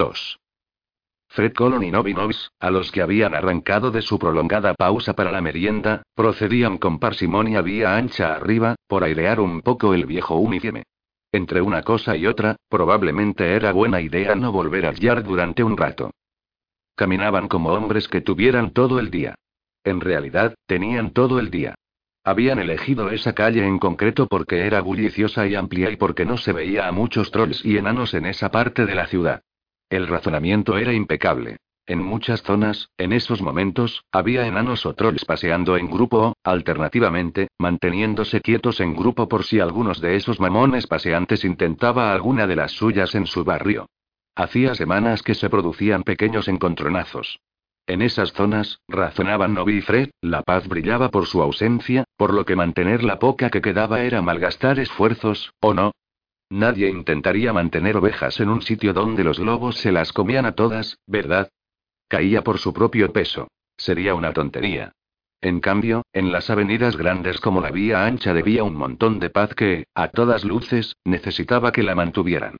2. Fred Colon y Novi Novis, a los que habían arrancado de su prolongada pausa para la merienda, procedían con parsimonia vía ancha arriba, por airear un poco el viejo uniforme. Entre una cosa y otra, probablemente era buena idea no volver al yard durante un rato. Caminaban como hombres que tuvieran todo el día. En realidad, tenían todo el día. Habían elegido esa calle en concreto porque era bulliciosa y amplia y porque no se veía a muchos trolls y enanos en esa parte de la ciudad. El razonamiento era impecable. En muchas zonas, en esos momentos, había enanos o trolls paseando en grupo o, alternativamente, manteniéndose quietos en grupo por si algunos de esos mamones paseantes intentaba alguna de las suyas en su barrio. Hacía semanas que se producían pequeños encontronazos. En esas zonas, razonaban Novi y Fred, la paz brillaba por su ausencia, por lo que mantener la poca que quedaba era malgastar esfuerzos, ¿o no? Nadie intentaría mantener ovejas en un sitio donde los lobos se las comían a todas, ¿verdad? Caía por su propio peso. Sería una tontería. En cambio, en las avenidas grandes como la vía ancha debía un montón de paz que, a todas luces, necesitaba que la mantuvieran.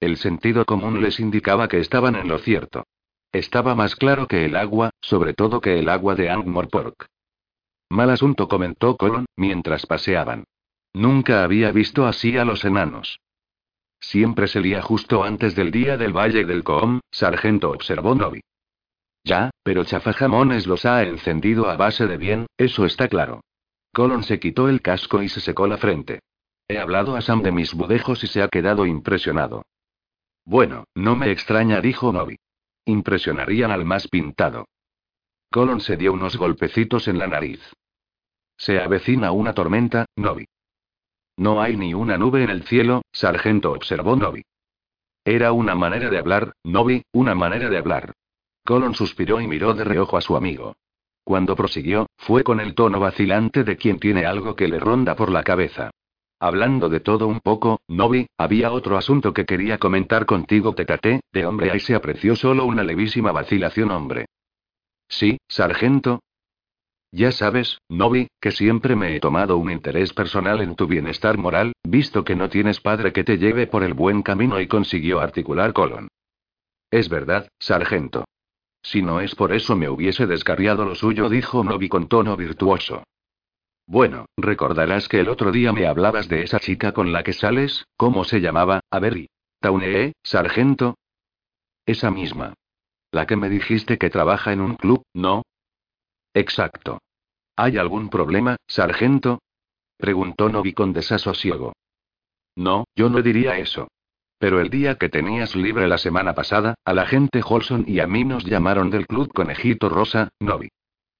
El sentido común les indicaba que estaban en lo cierto. Estaba más claro que el agua, sobre todo que el agua de Angmorpork. Mal asunto comentó Colon, mientras paseaban. Nunca había visto así a los enanos. Siempre se lía justo antes del día del Valle del Coom, sargento observó Novi. Ya, pero Chafajamones los ha encendido a base de bien, eso está claro. Colon se quitó el casco y se secó la frente. He hablado a Sam de mis budejos y se ha quedado impresionado. Bueno, no me extraña, dijo Novi. Impresionarían al más pintado. Colon se dio unos golpecitos en la nariz. Se avecina una tormenta, Novi. No hay ni una nube en el cielo, sargento observó Novi. Era una manera de hablar, Novi, una manera de hablar. Colon suspiró y miró de reojo a su amigo. Cuando prosiguió, fue con el tono vacilante de quien tiene algo que le ronda por la cabeza. Hablando de todo un poco, Novi, había otro asunto que quería comentar contigo, Tecate, de hombre ahí se apreció solo una levísima vacilación, hombre. Sí, sargento, ya sabes, Novi, que siempre me he tomado un interés personal en tu bienestar moral, visto que no tienes padre que te lleve por el buen camino y consiguió articular Colon. Es verdad, sargento. Si no es por eso me hubiese descarriado lo suyo, dijo Novi con tono virtuoso. Bueno, recordarás que el otro día me hablabas de esa chica con la que sales, ¿cómo se llamaba? A ver, Taunee, sargento. Esa misma. La que me dijiste que trabaja en un club, ¿no? Exacto. ¿Hay algún problema, sargento? preguntó Novi con desasosiego. No, yo no diría eso. Pero el día que tenías libre la semana pasada, a la gente Holson y a mí nos llamaron del club Conejito Rosa, Novi.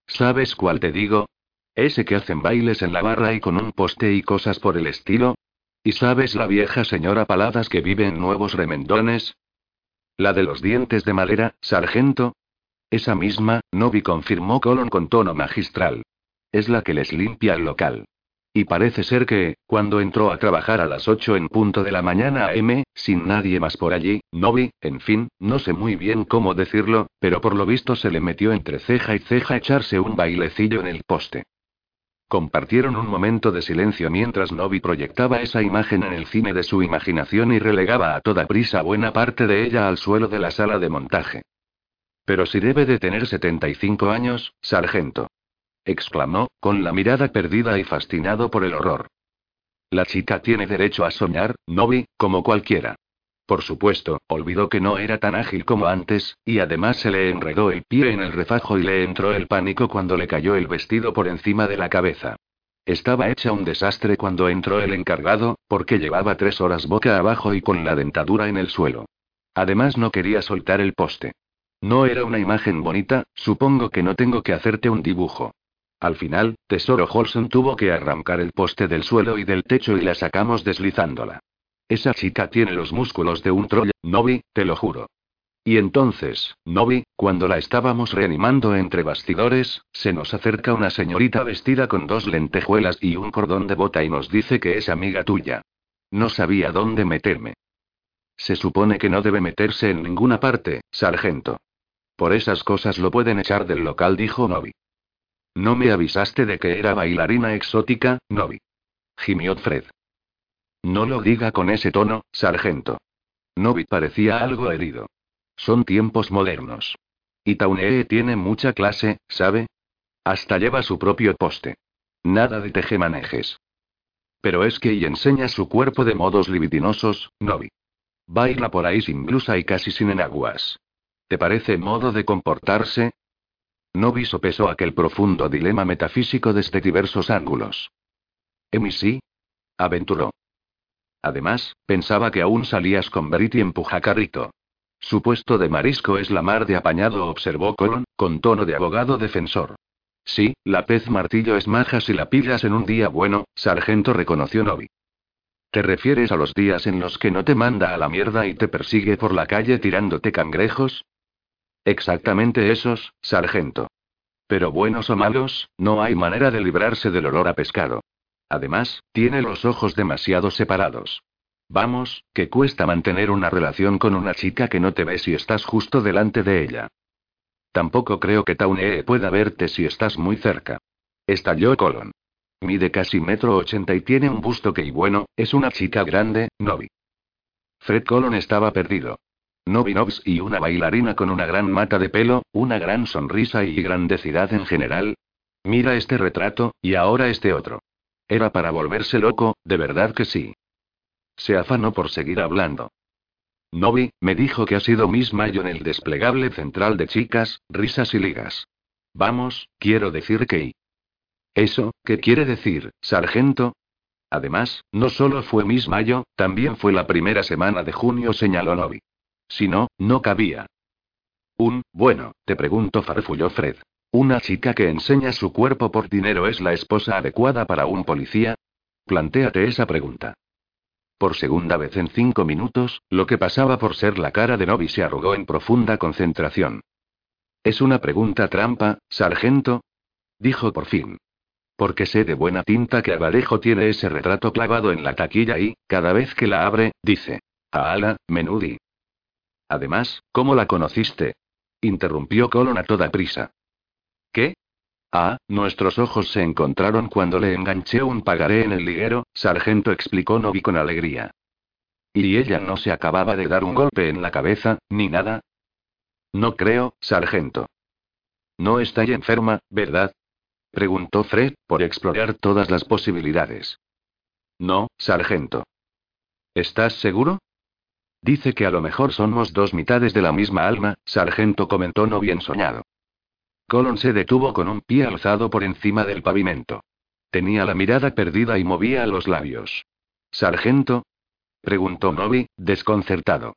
¿Sabes cuál te digo? Ese que hacen bailes en la barra y con un poste y cosas por el estilo. ¿Y sabes la vieja señora Paladas que vive en Nuevos Remendones? La de los dientes de madera, sargento. Esa misma, Novi confirmó Colon con tono magistral. Es la que les limpia el local. Y parece ser que, cuando entró a trabajar a las 8 en punto de la mañana AM, sin nadie más por allí, Novi, en fin, no sé muy bien cómo decirlo, pero por lo visto se le metió entre ceja y ceja echarse un bailecillo en el poste. Compartieron un momento de silencio mientras Novi proyectaba esa imagen en el cine de su imaginación y relegaba a toda prisa buena parte de ella al suelo de la sala de montaje. Pero si debe de tener 75 años, sargento. Exclamó, con la mirada perdida y fascinado por el horror. La chica tiene derecho a soñar, Novi, como cualquiera. Por supuesto, olvidó que no era tan ágil como antes, y además se le enredó el pie en el refajo y le entró el pánico cuando le cayó el vestido por encima de la cabeza. Estaba hecha un desastre cuando entró el encargado, porque llevaba tres horas boca abajo y con la dentadura en el suelo. Además no quería soltar el poste. No era una imagen bonita, supongo que no tengo que hacerte un dibujo. Al final, Tesoro Holson tuvo que arrancar el poste del suelo y del techo y la sacamos deslizándola. Esa chica tiene los músculos de un troll, Novi, te lo juro. Y entonces, Novi, cuando la estábamos reanimando entre bastidores, se nos acerca una señorita vestida con dos lentejuelas y un cordón de bota y nos dice que es amiga tuya. No sabía dónde meterme. Se supone que no debe meterse en ninguna parte, sargento. Por esas cosas lo pueden echar del local, dijo Novi. ¿No me avisaste de que era bailarina exótica, Novi? Gimió Fred. No lo diga con ese tono, sargento. Novi parecía algo herido. Son tiempos modernos. Y Taunee tiene mucha clase, ¿sabe? Hasta lleva su propio poste. Nada de tejemanejes. Pero es que y enseña su cuerpo de modos libidinosos, Novi. Baila por ahí sin blusa y casi sin enaguas. ¿Te parece modo de comportarse? Novi sopesó aquel profundo dilema metafísico desde diversos ángulos. Emi sí. Aventuró. Además, pensaba que aún salías con Verity en Pujacarrito. Su puesto de marisco es la mar de apañado, observó Colon, con tono de abogado defensor. Sí, la pez martillo es maja si la pillas en un día bueno, sargento reconoció Novi. ¿Te refieres a los días en los que no te manda a la mierda y te persigue por la calle tirándote cangrejos? Exactamente esos, sargento. Pero buenos o malos, no hay manera de librarse del olor a pescado. Además, tiene los ojos demasiado separados. Vamos, que cuesta mantener una relación con una chica que no te ve si estás justo delante de ella. Tampoco creo que Taunee pueda verte si estás muy cerca. Estalló Colon. Mide casi metro ochenta y tiene un busto que y bueno, es una chica grande, Novi. Fred Colon estaba perdido. Novi Nobs y una bailarina con una gran mata de pelo, una gran sonrisa y grandecidad en general. Mira este retrato, y ahora este otro. Era para volverse loco, de verdad que sí. Se afanó por seguir hablando. Novi, me dijo que ha sido Miss Mayo en el desplegable central de chicas, risas y ligas. Vamos, quiero decir que... ¿Eso, qué quiere decir, sargento? Además, no solo fue Miss Mayo, también fue la primera semana de junio, señaló Novi. Si no, no cabía. Un, bueno, te pregunto, farfulló Fred. ¿Una chica que enseña su cuerpo por dinero es la esposa adecuada para un policía? Plantéate esa pregunta. Por segunda vez en cinco minutos, lo que pasaba por ser la cara de Novi se arrugó en profunda concentración. Es una pregunta trampa, sargento, dijo por fin. Porque sé de buena tinta que Abalejo tiene ese retrato clavado en la taquilla y, cada vez que la abre, dice: Aala, menudi. Además, ¿cómo la conociste? interrumpió Colon a toda prisa. ¿Qué? Ah, nuestros ojos se encontraron cuando le enganché un pagaré en el liguero, sargento explicó Novi con alegría. ¿Y ella no se acababa de dar un golpe en la cabeza, ni nada? No creo, sargento. No está enferma, ¿verdad? preguntó Fred, por explorar todas las posibilidades. No, sargento. ¿Estás seguro? Dice que a lo mejor somos dos mitades de la misma alma, sargento comentó no bien soñado. Colon se detuvo con un pie alzado por encima del pavimento. Tenía la mirada perdida y movía los labios. ¿Sargento? preguntó Novi, desconcertado.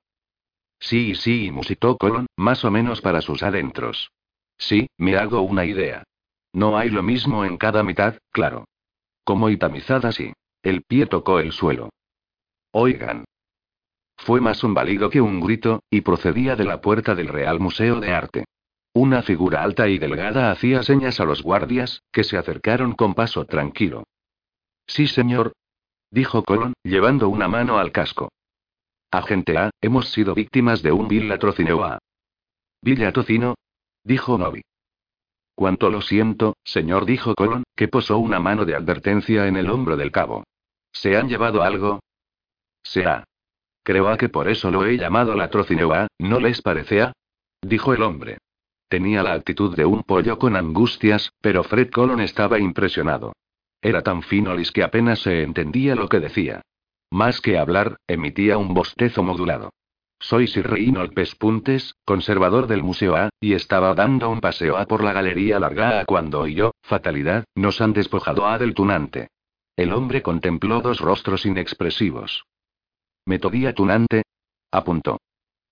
Sí, sí, musitó Colon, más o menos para sus adentros. Sí, me hago una idea. No hay lo mismo en cada mitad, claro. Como y sí. El pie tocó el suelo. Oigan. Fue más un balido que un grito, y procedía de la puerta del Real Museo de Arte. Una figura alta y delgada hacía señas a los guardias, que se acercaron con paso tranquilo. Sí, señor. Dijo Colon, llevando una mano al casco. Agente A, hemos sido víctimas de un vil latrocinio A. ¿Villatocino? Dijo Novi. Cuánto lo siento, señor, dijo Colon, que posó una mano de advertencia en el hombro del cabo. ¿Se han llevado algo? Se ha. Creo a que por eso lo he llamado latrocinio A, ¿no les parece a? Dijo el hombre. Tenía la actitud de un pollo con angustias, pero Fred Colon estaba impresionado. Era tan finolis que apenas se entendía lo que decía. Más que hablar, emitía un bostezo modulado. Soy Sir Reynold Pespuntes, conservador del Museo A, y estaba dando un paseo A por la galería larga A cuando y yo, fatalidad, nos han despojado A del tunante. El hombre contempló dos rostros inexpresivos. Metodía tunante. Apuntó.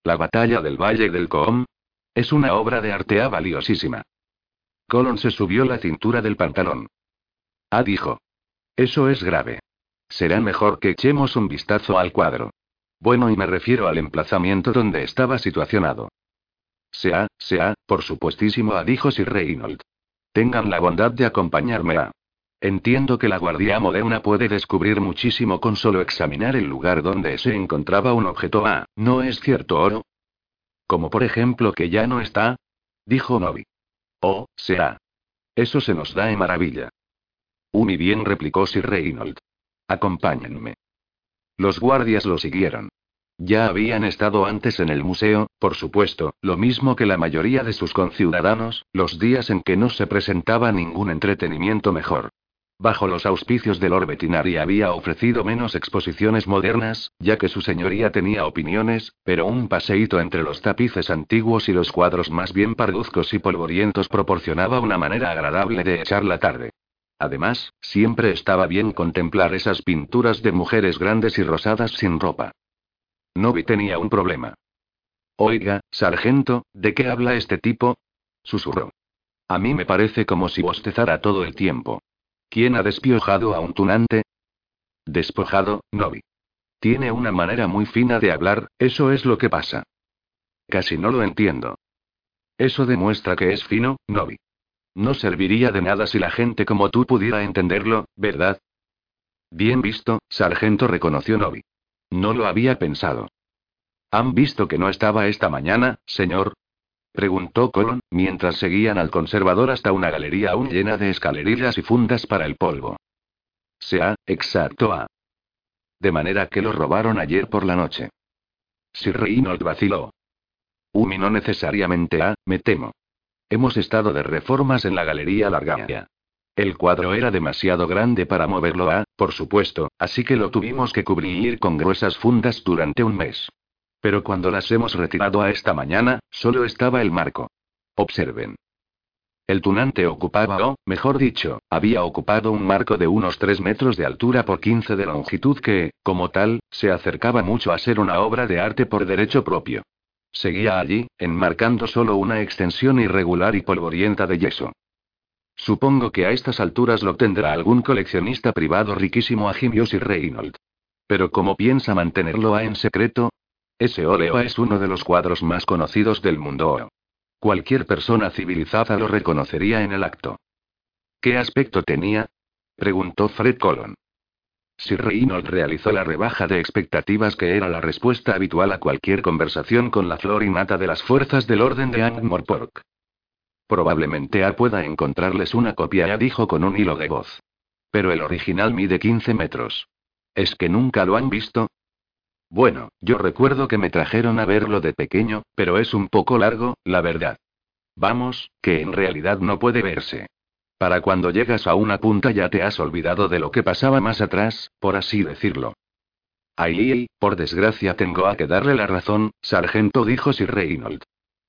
La batalla del Valle del Coom, es una obra de arte valiosísima. Colon se subió la cintura del pantalón. Ah, dijo. Eso es grave. Será mejor que echemos un vistazo al cuadro. Bueno, y me refiero al emplazamiento donde estaba situacionado. Sea, sea, por supuestísimo, dijo Sir Reynold. Tengan la bondad de acompañarme a. Entiendo que la guardia moderna puede descubrir muchísimo con solo examinar el lugar donde se encontraba un objeto A, ¿no es cierto, Oro? Como por ejemplo que ya no está. Dijo Novi. Oh, sea. Eso se nos da en maravilla. Muy bien, replicó Sir Reynold. Acompáñenme. Los guardias lo siguieron. Ya habían estado antes en el museo, por supuesto, lo mismo que la mayoría de sus conciudadanos, los días en que no se presentaba ningún entretenimiento mejor. Bajo los auspicios del Lord había ofrecido menos exposiciones modernas, ya que su señoría tenía opiniones, pero un paseíto entre los tapices antiguos y los cuadros más bien parduzcos y polvorientos proporcionaba una manera agradable de echar la tarde. Además, siempre estaba bien contemplar esas pinturas de mujeres grandes y rosadas sin ropa. Novi tenía un problema. Oiga, sargento, ¿de qué habla este tipo? Susurró. A mí me parece como si bostezara todo el tiempo. ¿Quién ha despiojado a un tunante? Despojado, Novi. Tiene una manera muy fina de hablar, eso es lo que pasa. Casi no lo entiendo. Eso demuestra que es fino, Novi. No serviría de nada si la gente como tú pudiera entenderlo, ¿verdad? Bien visto, sargento reconoció Novi. No lo había pensado. ¿Han visto que no estaba esta mañana, señor? Preguntó Colon, mientras seguían al conservador hasta una galería aún llena de escalerillas y fundas para el polvo. Sea, exacto a. De manera que lo robaron ayer por la noche. Sir Reynold vaciló. Umi no necesariamente a, me temo. Hemos estado de reformas en la galería Largaia. El cuadro era demasiado grande para moverlo a, por supuesto, así que lo tuvimos que cubrir con gruesas fundas durante un mes. Pero cuando las hemos retirado a esta mañana, solo estaba el marco. Observen. El tunante ocupaba, o, mejor dicho, había ocupado un marco de unos 3 metros de altura por 15 de longitud que, como tal, se acercaba mucho a ser una obra de arte por derecho propio. Seguía allí, enmarcando solo una extensión irregular y polvorienta de yeso. Supongo que a estas alturas lo tendrá algún coleccionista privado riquísimo a Jimios y Reynolds. Pero ¿cómo piensa mantenerlo a en secreto? Ese óleo es uno de los cuadros más conocidos del mundo. Cualquier persona civilizada lo reconocería en el acto. ¿Qué aspecto tenía? preguntó Fred Colon. Sir Reynolds realizó la rebaja de expectativas que era la respuesta habitual a cualquier conversación con la flor innata de las fuerzas del orden de Angmorpork. Probablemente A pueda encontrarles una copia, ya dijo con un hilo de voz. Pero el original mide 15 metros. ¿Es que nunca lo han visto? Bueno, yo recuerdo que me trajeron a verlo de pequeño, pero es un poco largo, la verdad. Vamos, que en realidad no puede verse. Para cuando llegas a una punta ya te has olvidado de lo que pasaba más atrás, por así decirlo. Ahí, por desgracia tengo a que darle la razón, sargento dijo Sir Reynold.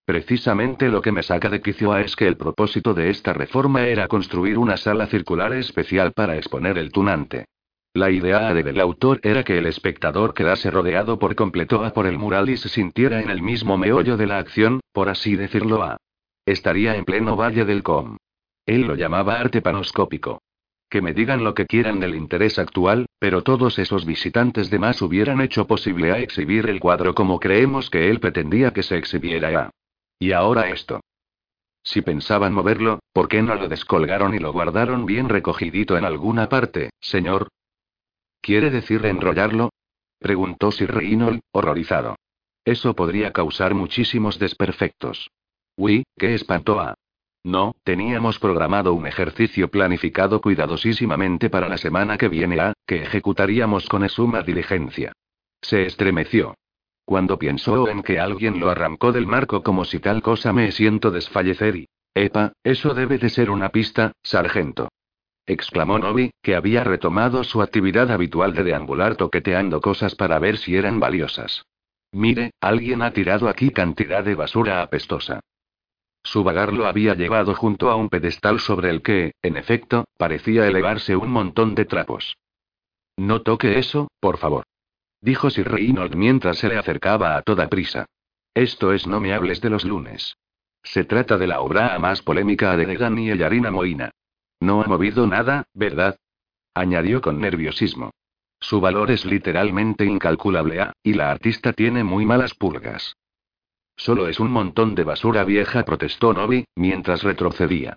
Precisamente lo que me saca de quicio es que el propósito de esta reforma era construir una sala circular especial para exponer el tunante. La idea del autor era que el espectador quedase rodeado por completo a por el mural y se sintiera en el mismo meollo de la acción, por así decirlo a. Estaría en pleno valle del Com. Él lo llamaba arte panoscópico. Que me digan lo que quieran del interés actual, pero todos esos visitantes de más hubieran hecho posible a exhibir el cuadro como creemos que él pretendía que se exhibiera a. Y ahora esto. Si pensaban moverlo, ¿por qué no lo descolgaron y lo guardaron bien recogidito en alguna parte, señor? ¿Quiere decir enrollarlo? Preguntó Sir Reynold, horrorizado. Eso podría causar muchísimos desperfectos. Uy, qué espanto a. No, teníamos programado un ejercicio planificado cuidadosísimamente para la semana que viene a, que ejecutaríamos con suma diligencia. Se estremeció. Cuando pensó en que alguien lo arrancó del marco como si tal cosa me siento desfallecer y... Epa, eso debe de ser una pista, sargento exclamó Novi, que había retomado su actividad habitual de deambular toqueteando cosas para ver si eran valiosas. Mire, alguien ha tirado aquí cantidad de basura apestosa. Su vagar lo había llevado junto a un pedestal sobre el que, en efecto, parecía elevarse un montón de trapos. No toque eso, por favor. Dijo Sir Reynold mientras se le acercaba a toda prisa. Esto es No me hables de los lunes. Se trata de la obra más polémica de Degan y Yarina Moina. No ha movido nada, ¿verdad? Añadió con nerviosismo. Su valor es literalmente incalculable, ah, y la artista tiene muy malas pulgas. Solo es un montón de basura vieja, protestó Novi, mientras retrocedía.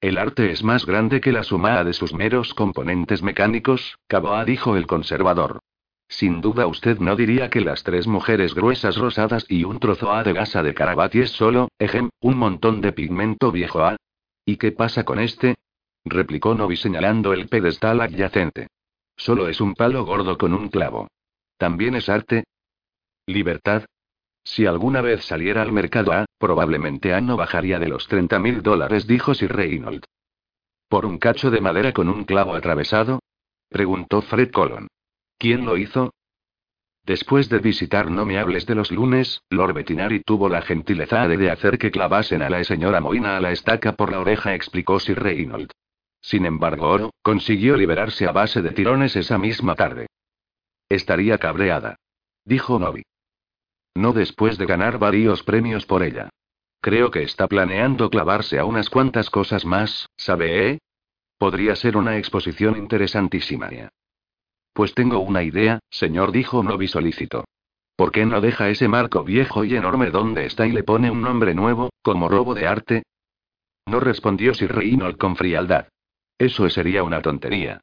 El arte es más grande que la suma de sus meros componentes mecánicos, Caboa dijo el conservador. Sin duda usted no diría que las tres mujeres gruesas rosadas y un trozo A de gasa de Carabati es solo, ejem, un montón de pigmento viejo A. ¿Y qué pasa con este? Replicó Novi señalando el pedestal adyacente. Solo es un palo gordo con un clavo. ¿También es arte? ¿Libertad? Si alguna vez saliera al mercado A, probablemente A no bajaría de los 30 mil dólares, dijo Sir Reynolds. ¿Por un cacho de madera con un clavo atravesado? preguntó Fred Colon. ¿Quién lo hizo? Después de visitar No me hables de los lunes, Lord Bettinari tuvo la gentileza de hacer que clavasen a la señora Moina a la estaca por la oreja, explicó Sir Reynolds. Sin embargo, Oro consiguió liberarse a base de tirones esa misma tarde. Estaría cabreada. Dijo Novi. No después de ganar varios premios por ella. Creo que está planeando clavarse a unas cuantas cosas más, ¿sabe? Eh? Podría ser una exposición interesantísima. Pues tengo una idea, señor, dijo Novi solícito. ¿Por qué no deja ese marco viejo y enorme donde está y le pone un nombre nuevo, como robo de arte? No respondió Sir Reynold con frialdad. Eso sería una tontería.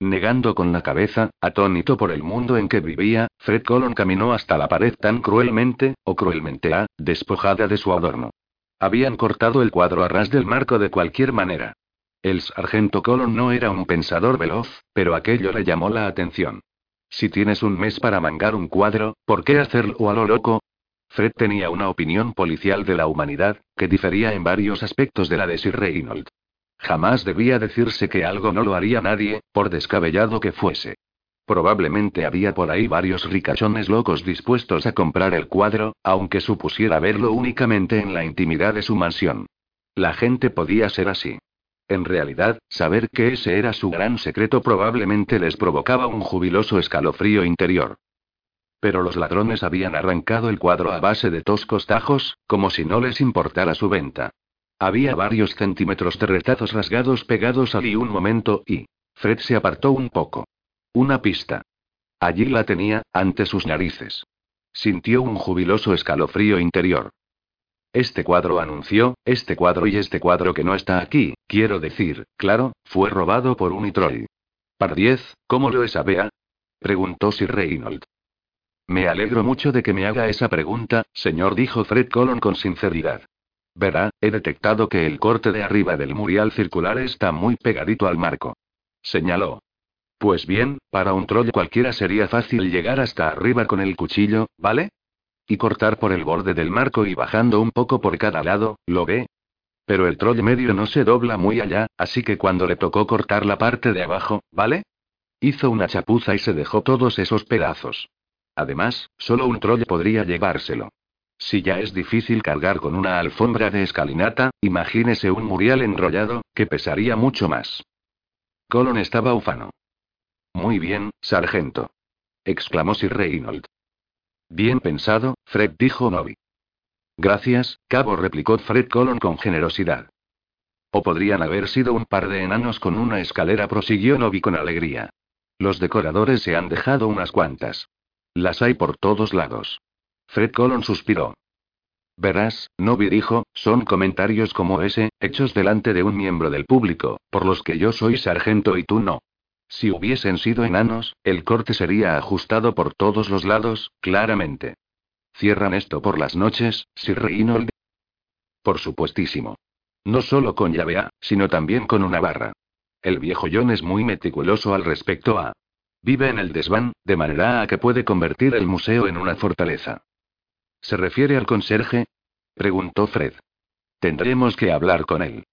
Negando con la cabeza, atónito por el mundo en que vivía, Fred Colon caminó hasta la pared tan cruelmente, o cruelmente a, despojada de su adorno. Habían cortado el cuadro a ras del marco de cualquier manera. El sargento Colon no era un pensador veloz, pero aquello le llamó la atención. Si tienes un mes para mangar un cuadro, ¿por qué hacerlo a lo loco? Fred tenía una opinión policial de la humanidad, que difería en varios aspectos de la de Sir Reynolds. Jamás debía decirse que algo no lo haría nadie, por descabellado que fuese. Probablemente había por ahí varios ricachones locos dispuestos a comprar el cuadro, aunque supusiera verlo únicamente en la intimidad de su mansión. La gente podía ser así. En realidad, saber que ese era su gran secreto probablemente les provocaba un jubiloso escalofrío interior. Pero los ladrones habían arrancado el cuadro a base de toscos tajos, como si no les importara su venta. Había varios centímetros de retazos rasgados pegados allí un momento y. Fred se apartó un poco. Una pista. Allí la tenía, ante sus narices. Sintió un jubiloso escalofrío interior. Este cuadro anunció, este cuadro y este cuadro que no está aquí, quiero decir, claro, fue robado por un Itrol. Pardiez, ¿cómo lo sabea? preguntó Sir Reynold. Me alegro mucho de que me haga esa pregunta, señor, dijo Fred Colon con sinceridad. Verá, he detectado que el corte de arriba del murial circular está muy pegadito al marco. Señaló. Pues bien, para un troll cualquiera sería fácil llegar hasta arriba con el cuchillo, ¿vale? Y cortar por el borde del marco y bajando un poco por cada lado, ¿lo ve? Pero el troll medio no se dobla muy allá, así que cuando le tocó cortar la parte de abajo, ¿vale? Hizo una chapuza y se dejó todos esos pedazos. Además, solo un troll podría llevárselo. Si ya es difícil cargar con una alfombra de escalinata, imagínese un murial enrollado, que pesaría mucho más. Colon estaba ufano. Muy bien, sargento. exclamó Sir Reynold. Bien pensado, Fred dijo Novi. Gracias, cabo replicó Fred Colon con generosidad. O podrían haber sido un par de enanos con una escalera, prosiguió Novi con alegría. Los decoradores se han dejado unas cuantas. Las hay por todos lados. Fred Colon suspiró. Verás, Novi dijo, son comentarios como ese, hechos delante de un miembro del público, por los que yo soy sargento y tú no. Si hubiesen sido enanos, el corte sería ajustado por todos los lados, claramente. ¿Cierran esto por las noches, Sir Reynold? Por supuestísimo. No solo con llave A, sino también con una barra. El viejo John es muy meticuloso al respecto a. Vive en el desván, de manera a que puede convertir el museo en una fortaleza. ¿Se refiere al conserje? preguntó Fred. Tendremos que hablar con él.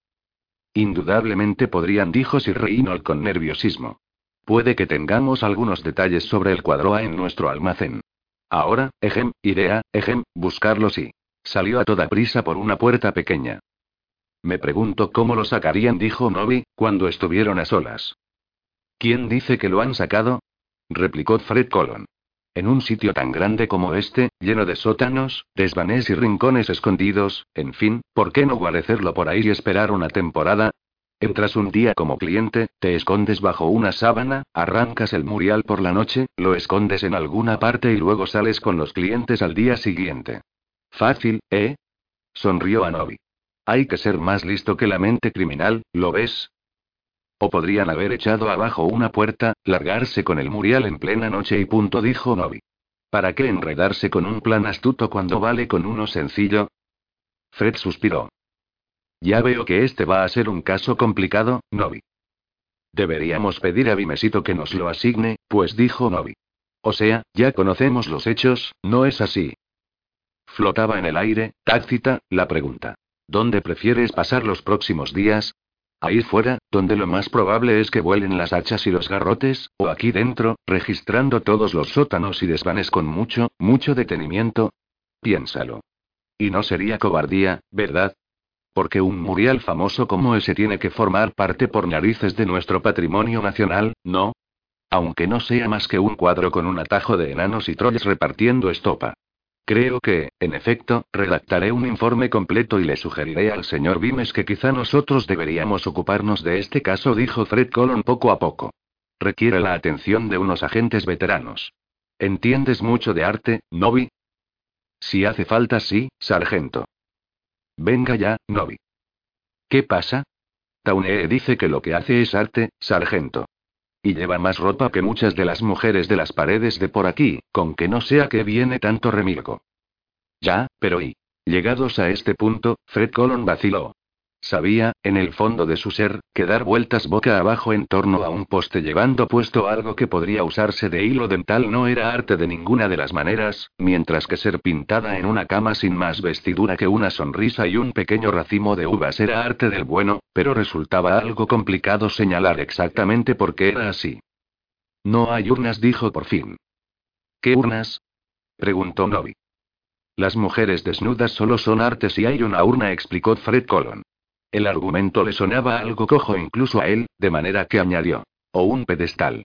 Indudablemente podrían, dijo Sir Reynold con nerviosismo. Puede que tengamos algunos detalles sobre el cuadro A en nuestro almacén. Ahora, ejem, iré a, ejem, buscarlo sí. Salió a toda prisa por una puerta pequeña. Me pregunto cómo lo sacarían, dijo Novi, cuando estuvieron a solas. ¿Quién dice que lo han sacado? replicó Fred Colon. En un sitio tan grande como este, lleno de sótanos, desvanés y rincones escondidos, en fin, ¿por qué no guarecerlo por ahí y esperar una temporada? Entras un día como cliente, te escondes bajo una sábana, arrancas el murial por la noche, lo escondes en alguna parte y luego sales con los clientes al día siguiente. Fácil, ¿eh? Sonrió Novi. Hay que ser más listo que la mente criminal, ¿lo ves? O podrían haber echado abajo una puerta, largarse con el murial en plena noche y punto, dijo Novi. ¿Para qué enredarse con un plan astuto cuando vale con uno sencillo? Fred suspiró. Ya veo que este va a ser un caso complicado, Novi. Deberíamos pedir a Bimesito que nos lo asigne, pues dijo Novi. O sea, ya conocemos los hechos, ¿no es así? Flotaba en el aire, tácita, la pregunta. ¿Dónde prefieres pasar los próximos días? Ahí fuera, donde lo más probable es que vuelen las hachas y los garrotes, o aquí dentro, registrando todos los sótanos y desvanes con mucho, mucho detenimiento. Piénsalo. Y no sería cobardía, ¿verdad? Porque un murial famoso como ese tiene que formar parte por narices de nuestro patrimonio nacional, ¿no? Aunque no sea más que un cuadro con un atajo de enanos y trolls repartiendo estopa. Creo que, en efecto, redactaré un informe completo y le sugeriré al señor Vimes que quizá nosotros deberíamos ocuparnos de este caso, dijo Fred Colon poco a poco. Requiere la atención de unos agentes veteranos. ¿Entiendes mucho de arte, Novi? Si hace falta, sí, sargento. Venga ya, Novi. ¿Qué pasa? Taunee dice que lo que hace es arte, sargento. Y lleva más ropa que muchas de las mujeres de las paredes de por aquí, con que no sea que viene tanto remilgo. Ya, pero y. Llegados a este punto, Fred Colon vaciló. Sabía, en el fondo de su ser, que dar vueltas boca abajo en torno a un poste llevando puesto algo que podría usarse de hilo dental no era arte de ninguna de las maneras, mientras que ser pintada en una cama sin más vestidura que una sonrisa y un pequeño racimo de uvas era arte del bueno, pero resultaba algo complicado señalar exactamente por qué era así. No hay urnas, dijo por fin. ¿Qué urnas? preguntó Novi. Las mujeres desnudas solo son arte si hay una urna, explicó Fred Colon. El argumento le sonaba algo cojo incluso a él, de manera que añadió. O un pedestal.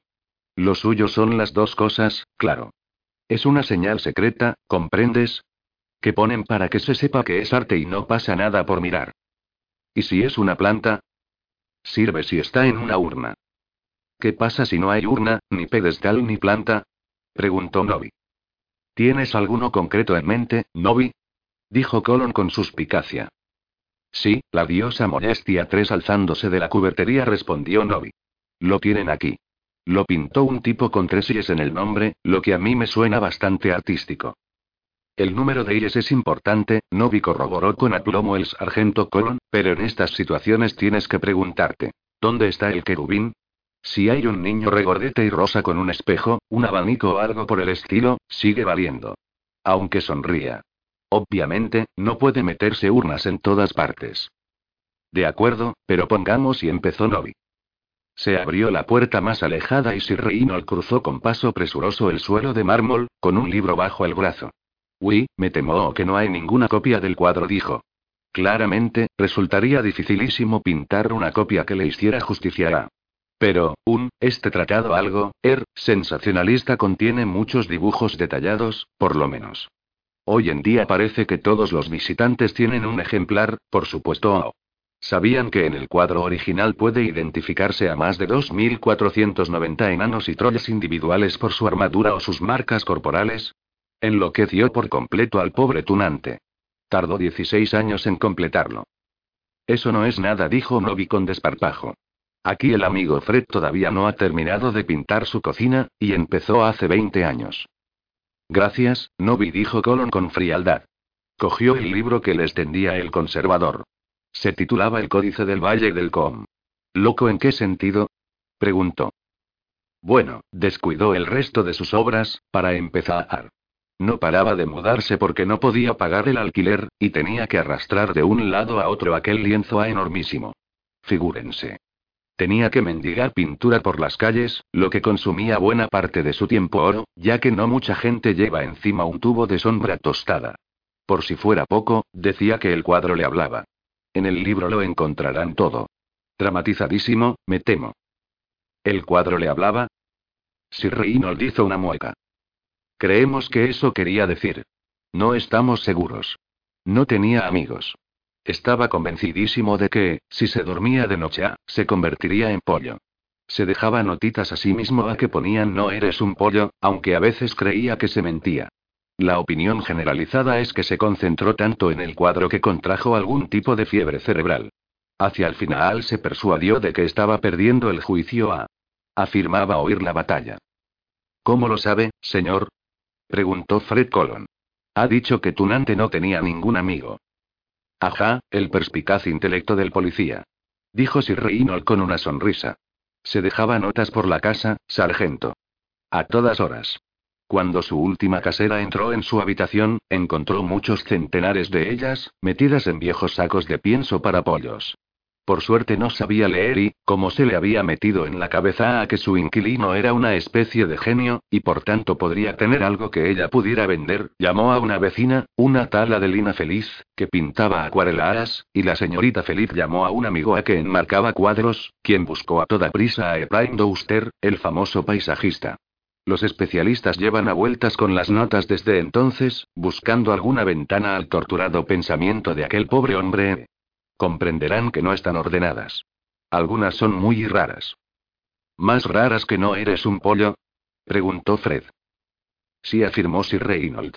Lo suyo son las dos cosas, claro. Es una señal secreta, ¿comprendes? Que ponen para que se sepa que es arte y no pasa nada por mirar. ¿Y si es una planta? Sirve si está en una urna. ¿Qué pasa si no hay urna, ni pedestal ni planta? preguntó Novi. ¿Tienes alguno concreto en mente, Novi? dijo Colon con suspicacia. Sí, la diosa Molestia 3 alzándose de la cubertería respondió Novi. Lo tienen aquí. Lo pintó un tipo con tres ies en el nombre, lo que a mí me suena bastante artístico. El número de ies es importante, Novi corroboró con aplomo el sargento Colon, pero en estas situaciones tienes que preguntarte: ¿dónde está el querubín? Si hay un niño regordete y rosa con un espejo, un abanico o algo por el estilo, sigue valiendo. Aunque sonría. Obviamente, no puede meterse urnas en todas partes. De acuerdo, pero pongamos y empezó Novi. Se abrió la puerta más alejada y Sir Reinhold cruzó con paso presuroso el suelo de mármol, con un libro bajo el brazo. Uy, me temo que no hay ninguna copia del cuadro, dijo. Claramente, resultaría dificilísimo pintar una copia que le hiciera justicia a. Pero, un, este tratado algo, er, sensacionalista contiene muchos dibujos detallados, por lo menos. Hoy en día parece que todos los visitantes tienen un ejemplar, por supuesto. ¿Sabían que en el cuadro original puede identificarse a más de 2.490 enanos y trolls individuales por su armadura o sus marcas corporales? Enloqueció por completo al pobre tunante. Tardó 16 años en completarlo. Eso no es nada, dijo Novi con desparpajo. Aquí el amigo Fred todavía no ha terminado de pintar su cocina, y empezó hace 20 años. Gracias, Novi dijo Colon con frialdad. Cogió el libro que le extendía el conservador. Se titulaba El Códice del Valle del Com. ¿Loco en qué sentido? preguntó. Bueno, descuidó el resto de sus obras, para empezar. No paraba de mudarse porque no podía pagar el alquiler, y tenía que arrastrar de un lado a otro aquel lienzo a enormísimo. Figúrense. Tenía que mendigar pintura por las calles, lo que consumía buena parte de su tiempo oro, ya que no mucha gente lleva encima un tubo de sombra tostada. Por si fuera poco, decía que el cuadro le hablaba. En el libro lo encontrarán todo. Dramatizadísimo, me temo. ¿El cuadro le hablaba? Sir Reynold hizo una mueca. Creemos que eso quería decir. No estamos seguros. No tenía amigos. Estaba convencidísimo de que, si se dormía de noche, se convertiría en pollo. Se dejaba notitas a sí mismo a que ponían no eres un pollo, aunque a veces creía que se mentía. La opinión generalizada es que se concentró tanto en el cuadro que contrajo algún tipo de fiebre cerebral. Hacia el final se persuadió de que estaba perdiendo el juicio a. Afirmaba oír la batalla. ¿Cómo lo sabe, señor? preguntó Fred Colon. Ha dicho que Tunante no tenía ningún amigo. Ajá, el perspicaz intelecto del policía. Dijo Sir Reynold con una sonrisa. Se dejaba notas por la casa, sargento. A todas horas. Cuando su última casera entró en su habitación, encontró muchos centenares de ellas, metidas en viejos sacos de pienso para pollos. Por suerte no sabía leer y, como se le había metido en la cabeza a que su inquilino era una especie de genio, y por tanto podría tener algo que ella pudiera vender, llamó a una vecina, una tal Adelina Feliz, que pintaba acuareladas, y la señorita Feliz llamó a un amigo a que enmarcaba cuadros, quien buscó a toda prisa a Ephraim Douster, el famoso paisajista. Los especialistas llevan a vueltas con las notas desde entonces, buscando alguna ventana al torturado pensamiento de aquel pobre hombre. Comprenderán que no están ordenadas. Algunas son muy raras. ¿Más raras que no eres un pollo? preguntó Fred. Sí, afirmó Sir Reynold.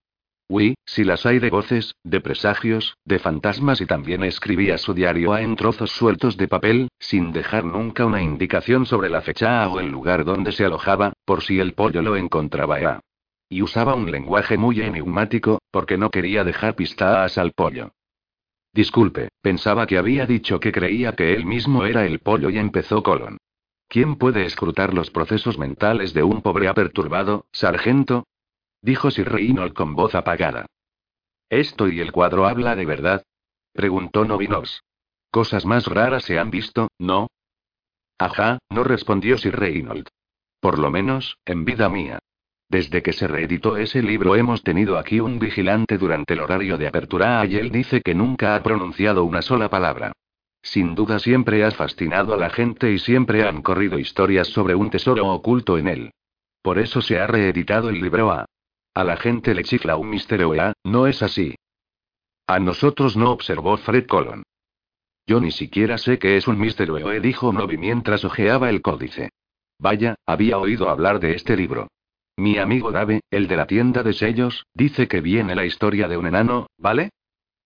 Uy, si las hay de voces, de presagios, de fantasmas y también escribía su diario A en trozos sueltos de papel, sin dejar nunca una indicación sobre la fecha o el lugar donde se alojaba, por si el pollo lo encontraba A. Y usaba un lenguaje muy enigmático, porque no quería dejar pistas al pollo. Disculpe, pensaba que había dicho que creía que él mismo era el pollo y empezó Colon. ¿Quién puede escrutar los procesos mentales de un pobre aperturbado, sargento? Dijo Sir Reynold con voz apagada. ¿Esto y el cuadro habla de verdad? Preguntó Novinos. Cosas más raras se han visto, ¿no? Ajá, no respondió Sir Reynold. Por lo menos, en vida mía. Desde que se reeditó ese libro hemos tenido aquí un vigilante durante el horario de apertura y él dice que nunca ha pronunciado una sola palabra. Sin duda siempre ha fascinado a la gente y siempre han corrido historias sobre un tesoro oculto en él. Por eso se ha reeditado el libro A. A la gente le chifla un misterio ¿eh? ¿no es así? A nosotros no observó Fred Colon. Yo ni siquiera sé qué es un misterio ¿eh? dijo Novi mientras hojeaba el códice. Vaya, había oído hablar de este libro. Mi amigo Dave, el de la tienda de sellos, dice que viene la historia de un enano, ¿vale?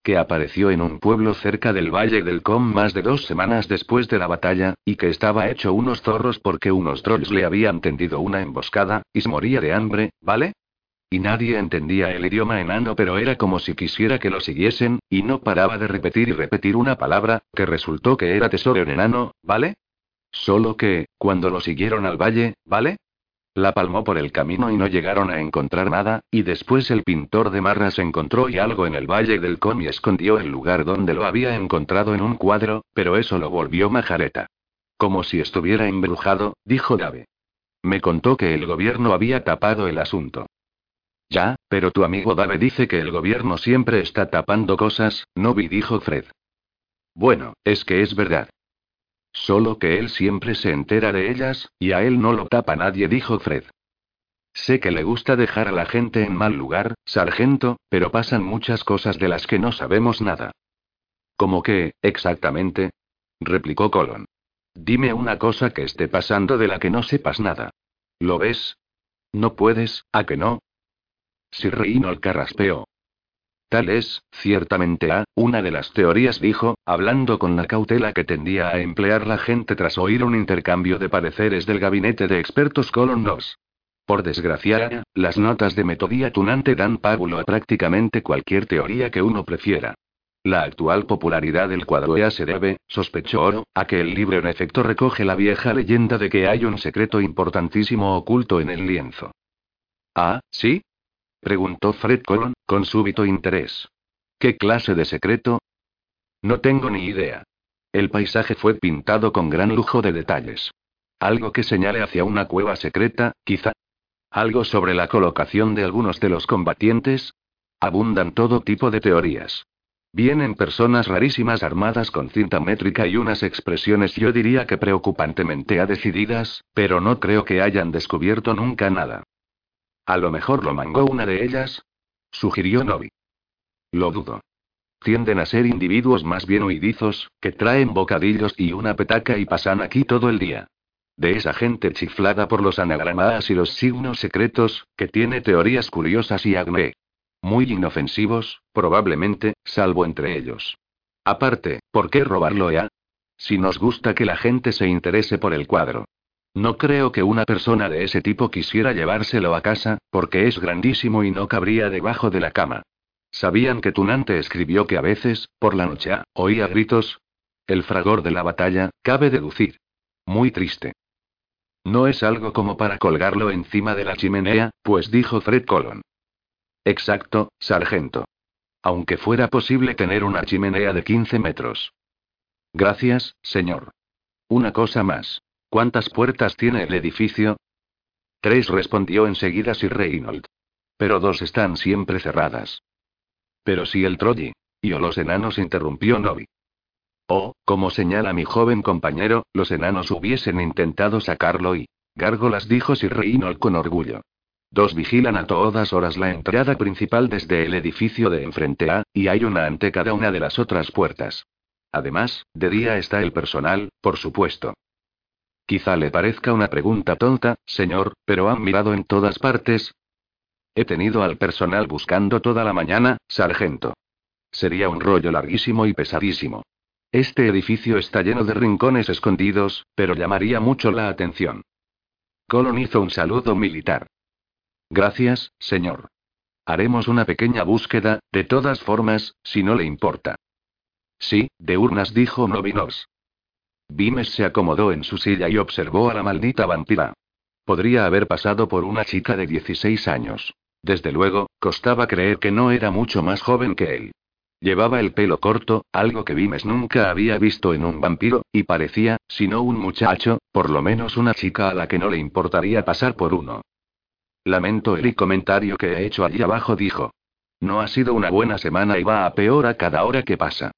Que apareció en un pueblo cerca del Valle del Com más de dos semanas después de la batalla, y que estaba hecho unos zorros porque unos trolls le habían tendido una emboscada, y se moría de hambre, ¿vale? Y nadie entendía el idioma enano, pero era como si quisiera que lo siguiesen, y no paraba de repetir y repetir una palabra, que resultó que era tesoro en enano, ¿vale? Solo que, cuando lo siguieron al valle, ¿vale? La palmó por el camino y no llegaron a encontrar nada, y después el pintor de marras encontró y algo en el valle del Com y escondió el lugar donde lo había encontrado en un cuadro, pero eso lo volvió majareta. Como si estuviera embrujado, dijo Dave. Me contó que el gobierno había tapado el asunto. Ya, pero tu amigo Dave dice que el gobierno siempre está tapando cosas, no vi, dijo Fred. Bueno, es que es verdad. Solo que él siempre se entera de ellas, y a él no lo tapa nadie, dijo Fred. Sé que le gusta dejar a la gente en mal lugar, sargento, pero pasan muchas cosas de las que no sabemos nada. ¿Cómo qué, exactamente? replicó Colon. Dime una cosa que esté pasando de la que no sepas nada. ¿Lo ves? No puedes, ¿a que no? Sir Reynold carraspeó. Es, ciertamente a, una de las teorías dijo, hablando con la cautela que tendía a emplear la gente tras oír un intercambio de pareceres del gabinete de expertos Colon 2. Por desgracia, las notas de metodía tunante dan pábulo a prácticamente cualquier teoría que uno prefiera. La actual popularidad del cuadro EA se debe, sospechó Oro, a que el libro en efecto recoge la vieja leyenda de que hay un secreto importantísimo oculto en el lienzo. Ah, ¿sí? Preguntó Fred Colon, con súbito interés. ¿Qué clase de secreto? No tengo ni idea. El paisaje fue pintado con gran lujo de detalles. Algo que señale hacia una cueva secreta, quizá. Algo sobre la colocación de algunos de los combatientes. Abundan todo tipo de teorías. Vienen personas rarísimas armadas con cinta métrica y unas expresiones yo diría que preocupantemente decididas, pero no creo que hayan descubierto nunca nada. A lo mejor lo mangó una de ellas, sugirió Novi. Lo dudo. Tienden a ser individuos más bien huidizos, que traen bocadillos y una petaca y pasan aquí todo el día. De esa gente chiflada por los anagramas y los signos secretos, que tiene teorías curiosas y agné. Muy inofensivos, probablemente, salvo entre ellos. Aparte, ¿por qué robarlo ya? Si nos gusta que la gente se interese por el cuadro. No creo que una persona de ese tipo quisiera llevárselo a casa, porque es grandísimo y no cabría debajo de la cama. ¿Sabían que Tunante escribió que a veces, por la noche, oía gritos? El fragor de la batalla, cabe deducir. Muy triste. No es algo como para colgarlo encima de la chimenea, pues dijo Fred Colon. Exacto, sargento. Aunque fuera posible tener una chimenea de 15 metros. Gracias, señor. Una cosa más. ¿Cuántas puertas tiene el edificio? Tres respondió enseguida Sir Reynold. Pero dos están siempre cerradas. Pero si el Troyi. Y o los enanos interrumpió Novi. Oh, como señala mi joven compañero, los enanos hubiesen intentado sacarlo y. Gárgolas dijo Sir Reynold con orgullo. Dos vigilan a todas horas la entrada principal desde el edificio de enfrente a, y hay una ante cada una de las otras puertas. Además, de día está el personal, por supuesto. Quizá le parezca una pregunta tonta, señor, pero han mirado en todas partes. He tenido al personal buscando toda la mañana, sargento. Sería un rollo larguísimo y pesadísimo. Este edificio está lleno de rincones escondidos, pero llamaría mucho la atención. Colon hizo un saludo militar. Gracias, señor. Haremos una pequeña búsqueda, de todas formas, si no le importa. Sí, de urnas dijo Novinos. Vimes se acomodó en su silla y observó a la maldita vampira. Podría haber pasado por una chica de 16 años. Desde luego, costaba creer que no era mucho más joven que él. Llevaba el pelo corto, algo que Vimes nunca había visto en un vampiro, y parecía, si no un muchacho, por lo menos una chica a la que no le importaría pasar por uno. Lamento el comentario que he hecho allí abajo, dijo. No ha sido una buena semana y va a peor a cada hora que pasa.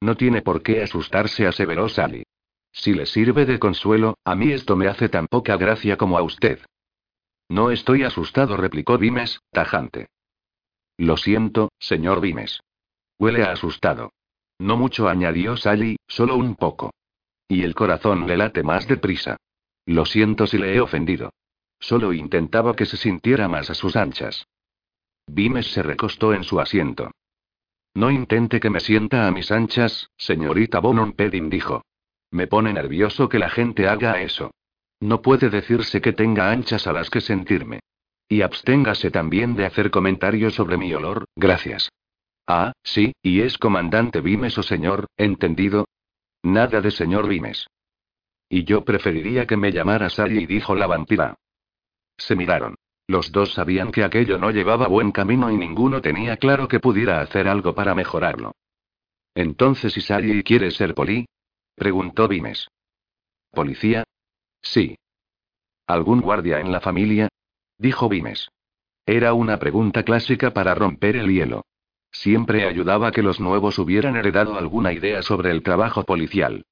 No tiene por qué asustarse, aseveró Sally. Si le sirve de consuelo, a mí esto me hace tan poca gracia como a usted. No estoy asustado, replicó Vimes, tajante. Lo siento, señor Vimes. Huele a asustado. No mucho, añadió Sally, solo un poco. Y el corazón le late más deprisa. Lo siento si le he ofendido. Solo intentaba que se sintiera más a sus anchas. Vimes se recostó en su asiento. No intente que me sienta a mis anchas, señorita Bonon Pedding dijo. Me pone nervioso que la gente haga eso. No puede decirse que tenga anchas a las que sentirme. Y absténgase también de hacer comentarios sobre mi olor, gracias. Ah, sí, y es comandante Vimes o señor, ¿entendido? Nada de señor Vimes. Y yo preferiría que me llamara Sally, dijo la vampira. Se miraron. Los dos sabían que aquello no llevaba buen camino y ninguno tenía claro que pudiera hacer algo para mejorarlo. Entonces, ¿y Sally quiere ser poli? preguntó Vimes. ¿Policía? Sí. ¿Algún guardia en la familia? dijo Vimes. Era una pregunta clásica para romper el hielo. Siempre ayudaba que los nuevos hubieran heredado alguna idea sobre el trabajo policial.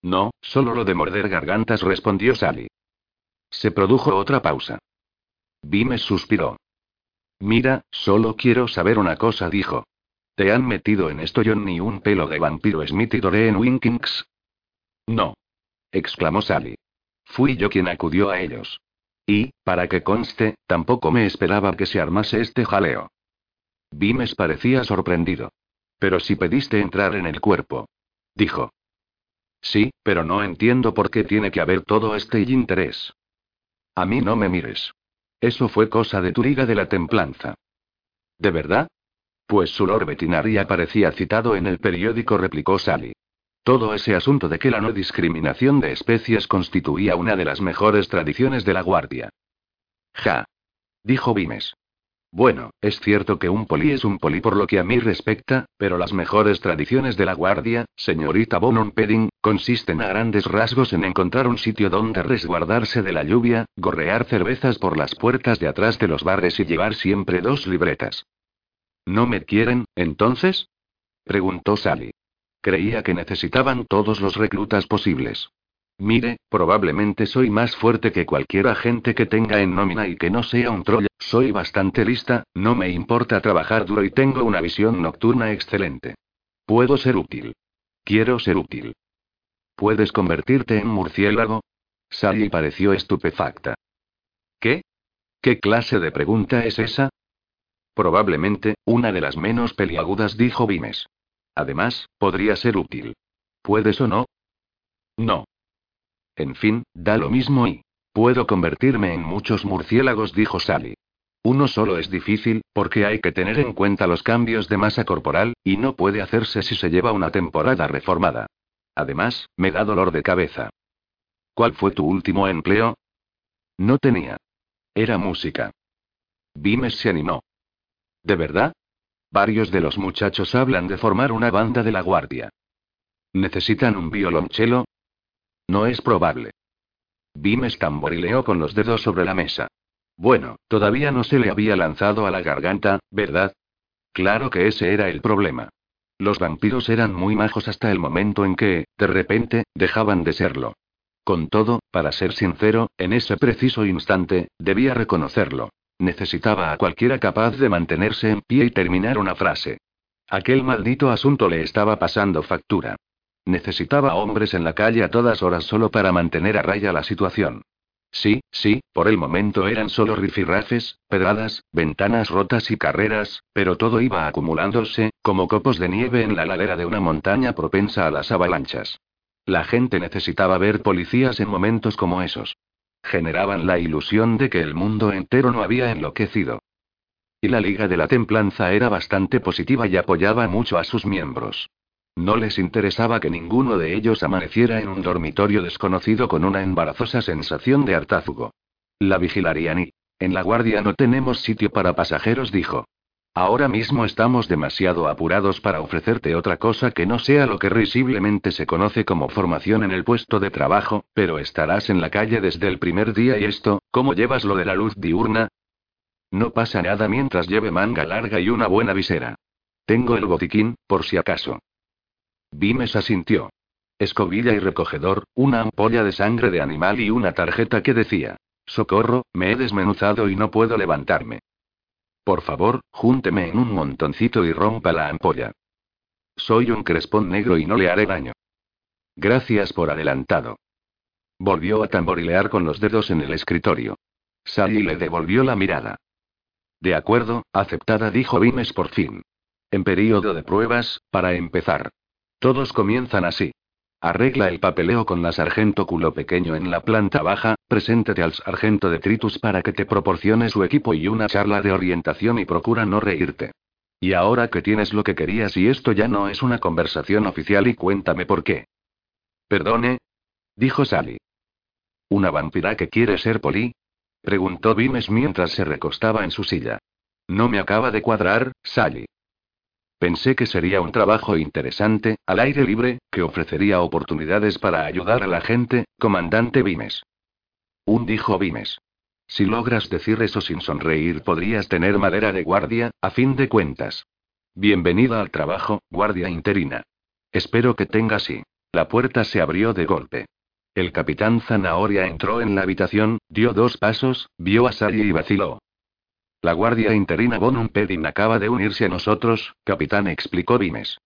No, solo lo de morder gargantas, respondió Sally. Se produjo otra pausa. Vimes suspiró. Mira, solo quiero saber una cosa, dijo. ¿Te han metido en esto yo ni un pelo de vampiro Smith y Doreen Winkings? No. exclamó Sally. Fui yo quien acudió a ellos. Y, para que conste, tampoco me esperaba que se armase este jaleo. Vimes parecía sorprendido. Pero si pediste entrar en el cuerpo. Dijo. Sí, pero no entiendo por qué tiene que haber todo este interés. A mí no me mires. Eso fue cosa de tu de la templanza. ¿De verdad? Pues su lord veterinary aparecía citado en el periódico, replicó Sally. Todo ese asunto de que la no discriminación de especies constituía una de las mejores tradiciones de la guardia. Ja. Dijo Vimes. Bueno, es cierto que un poli es un poli por lo que a mí respecta, pero las mejores tradiciones de la guardia, señorita Bonon Pedding, consisten a grandes rasgos en encontrar un sitio donde resguardarse de la lluvia, gorrear cervezas por las puertas de atrás de los bares y llevar siempre dos libretas. ¿No me quieren, entonces? preguntó Sally. Creía que necesitaban todos los reclutas posibles. Mire, probablemente soy más fuerte que cualquier agente que tenga en nómina y que no sea un troll. Soy bastante lista, no me importa trabajar duro y tengo una visión nocturna excelente. Puedo ser útil. Quiero ser útil. ¿Puedes convertirte en murciélago? Sally pareció estupefacta. ¿Qué? ¿Qué clase de pregunta es esa? Probablemente, una de las menos peliagudas, dijo Vimes. Además, podría ser útil. ¿Puedes o no? No. En fin, da lo mismo y... Puedo convertirme en muchos murciélagos, dijo Sally. Uno solo es difícil, porque hay que tener en cuenta los cambios de masa corporal, y no puede hacerse si se lleva una temporada reformada. Además, me da dolor de cabeza. ¿Cuál fue tu último empleo? No tenía. Era música. Vimes se animó. ¿De verdad? Varios de los muchachos hablan de formar una banda de la guardia. ¿Necesitan un violonchelo? No es probable. Vimes tamborileó con los dedos sobre la mesa. Bueno, todavía no se le había lanzado a la garganta, ¿verdad? Claro que ese era el problema. Los vampiros eran muy majos hasta el momento en que, de repente, dejaban de serlo. Con todo, para ser sincero, en ese preciso instante, debía reconocerlo. Necesitaba a cualquiera capaz de mantenerse en pie y terminar una frase. Aquel maldito asunto le estaba pasando factura. Necesitaba hombres en la calle a todas horas solo para mantener a raya la situación. Sí, sí, por el momento eran solo rifirrafes, pedradas, ventanas rotas y carreras, pero todo iba acumulándose, como copos de nieve en la ladera de una montaña propensa a las avalanchas. La gente necesitaba ver policías en momentos como esos. Generaban la ilusión de que el mundo entero no había enloquecido. Y la Liga de la Templanza era bastante positiva y apoyaba mucho a sus miembros. No les interesaba que ninguno de ellos amaneciera en un dormitorio desconocido con una embarazosa sensación de hartazgo. La vigilarían y... En la guardia no tenemos sitio para pasajeros, dijo. Ahora mismo estamos demasiado apurados para ofrecerte otra cosa que no sea lo que risiblemente se conoce como formación en el puesto de trabajo, pero estarás en la calle desde el primer día y esto, ¿cómo llevas lo de la luz diurna? No pasa nada mientras lleve manga larga y una buena visera. Tengo el botiquín, por si acaso. Vimes asintió. Escobilla y recogedor, una ampolla de sangre de animal y una tarjeta que decía: Socorro, me he desmenuzado y no puedo levantarme. Por favor, júnteme en un montoncito y rompa la ampolla. Soy un crespón negro y no le haré daño. Gracias por adelantado. Volvió a tamborilear con los dedos en el escritorio. Sally le devolvió la mirada. De acuerdo, aceptada, dijo Vimes por fin. En periodo de pruebas, para empezar. Todos comienzan así. Arregla el papeleo con la sargento culo pequeño en la planta baja, preséntate al sargento de Tritus para que te proporcione su equipo y una charla de orientación y procura no reírte. Y ahora que tienes lo que querías y esto ya no es una conversación oficial y cuéntame por qué. Perdone. Dijo Sally. ¿Una vampira que quiere ser poli? Preguntó Vimes mientras se recostaba en su silla. No me acaba de cuadrar, Sally. Pensé que sería un trabajo interesante, al aire libre, que ofrecería oportunidades para ayudar a la gente, comandante Vimes. Un dijo Vimes. Si logras decir eso sin sonreír podrías tener madera de guardia, a fin de cuentas. Bienvenida al trabajo, guardia interina. Espero que tenga sí. La puerta se abrió de golpe. El capitán Zanahoria entró en la habitación, dio dos pasos, vio a Sally y vaciló. La guardia interina Bonum Pedin acaba de unirse a nosotros, capitán, explicó Vimes.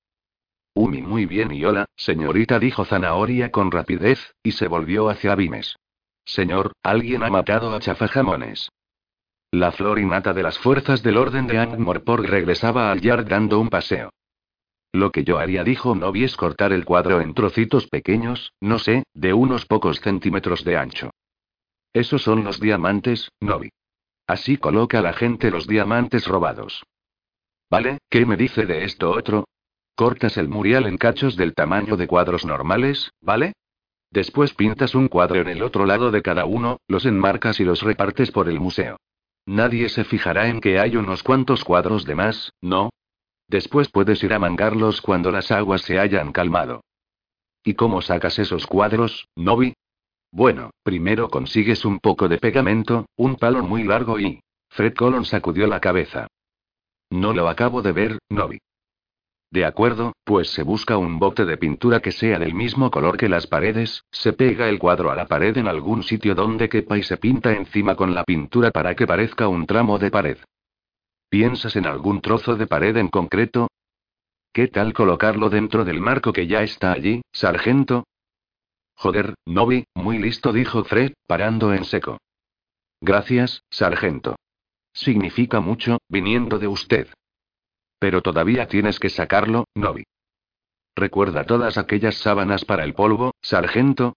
Umi, muy bien y hola, señorita, dijo Zanahoria con rapidez, y se volvió hacia Vimes. Señor, alguien ha matado a Chafajamones. La florinata de las fuerzas del orden de Angmorporg regresaba al yard dando un paseo. Lo que yo haría, dijo Novi, es cortar el cuadro en trocitos pequeños, no sé, de unos pocos centímetros de ancho. Esos son los diamantes, Novi. Así coloca la gente los diamantes robados. ¿Vale? ¿Qué me dice de esto otro? Cortas el murial en cachos del tamaño de cuadros normales, ¿vale? Después pintas un cuadro en el otro lado de cada uno, los enmarcas y los repartes por el museo. Nadie se fijará en que hay unos cuantos cuadros de más, ¿no? Después puedes ir a mangarlos cuando las aguas se hayan calmado. ¿Y cómo sacas esos cuadros, Novi? Bueno, primero consigues un poco de pegamento, un palo muy largo y... Fred Colon sacudió la cabeza. No lo acabo de ver, Novi. De acuerdo, pues se busca un bote de pintura que sea del mismo color que las paredes, se pega el cuadro a la pared en algún sitio donde quepa y se pinta encima con la pintura para que parezca un tramo de pared. ¿Piensas en algún trozo de pared en concreto? ¿Qué tal colocarlo dentro del marco que ya está allí, sargento? Joder, Novi, muy listo, dijo Fred, parando en seco. Gracias, sargento. Significa mucho, viniendo de usted. Pero todavía tienes que sacarlo, Novi. ¿Recuerda todas aquellas sábanas para el polvo, sargento?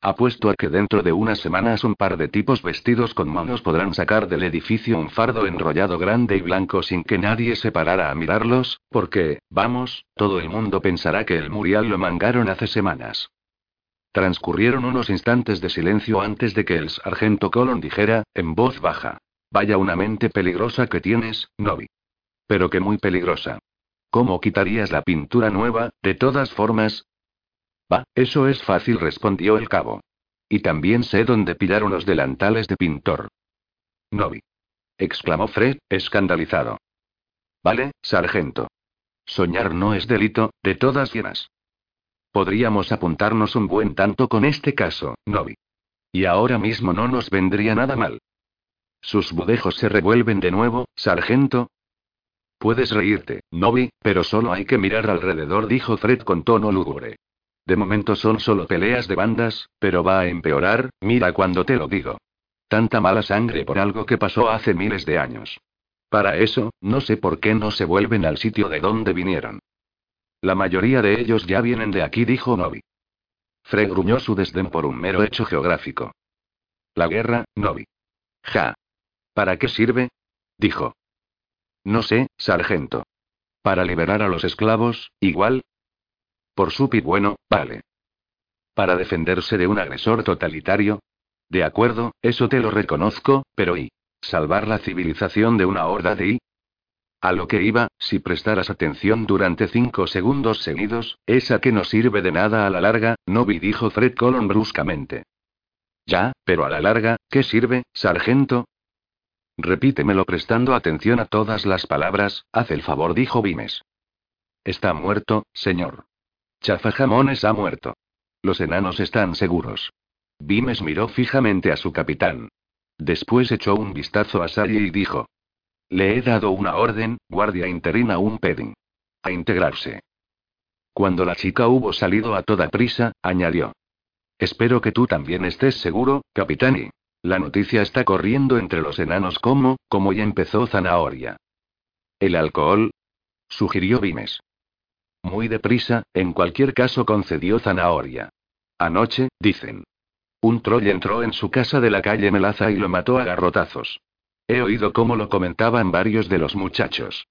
Apuesto a que dentro de unas semanas un par de tipos vestidos con manos podrán sacar del edificio un fardo enrollado grande y blanco sin que nadie se parara a mirarlos, porque, vamos, todo el mundo pensará que el Murial lo mangaron hace semanas. Transcurrieron unos instantes de silencio antes de que el sargento Colon dijera, en voz baja. Vaya una mente peligrosa que tienes, Novi. Pero que muy peligrosa. ¿Cómo quitarías la pintura nueva, de todas formas? Va, eso es fácil, respondió el cabo. Y también sé dónde pillar unos delantales de pintor. Novi. exclamó Fred, escandalizado. Vale, sargento. Soñar no es delito, de todas llenas. Podríamos apuntarnos un buen tanto con este caso, Novi. Y ahora mismo no nos vendría nada mal. Sus budejos se revuelven de nuevo, sargento. Puedes reírte, Novi, pero solo hay que mirar alrededor, dijo Fred con tono lúgubre. De momento son solo peleas de bandas, pero va a empeorar, mira cuando te lo digo. Tanta mala sangre por algo que pasó hace miles de años. Para eso, no sé por qué no se vuelven al sitio de donde vinieron. La mayoría de ellos ya vienen de aquí, dijo Novi. Fred gruñó su desdén por un mero hecho geográfico. La guerra, Novi. Ja. ¿Para qué sirve? dijo. No sé, sargento. Para liberar a los esclavos, igual. Por su bueno, vale. Para defenderse de un agresor totalitario. De acuerdo, eso te lo reconozco, pero ¿y? ¿Salvar la civilización de una horda de I? A lo que iba, si prestaras atención durante cinco segundos seguidos, esa que no sirve de nada a la larga, no vi, dijo Fred Colon bruscamente. Ya, pero a la larga, ¿qué sirve, sargento? Repítemelo prestando atención a todas las palabras, haz el favor, dijo Vimes. Está muerto, señor. Chafajamones ha muerto. Los enanos están seguros. Vimes miró fijamente a su capitán. Después echó un vistazo a Sally y dijo: le he dado una orden, guardia interina un pedding. A integrarse. Cuando la chica hubo salido a toda prisa, añadió. Espero que tú también estés seguro, capitán. Y la noticia está corriendo entre los enanos como, como ya empezó Zanahoria. ¿El alcohol? sugirió Vimes. Muy deprisa, en cualquier caso concedió Zanahoria. Anoche, dicen. Un troll entró en su casa de la calle Melaza y lo mató a garrotazos. He oído cómo lo comentaban varios de los muchachos.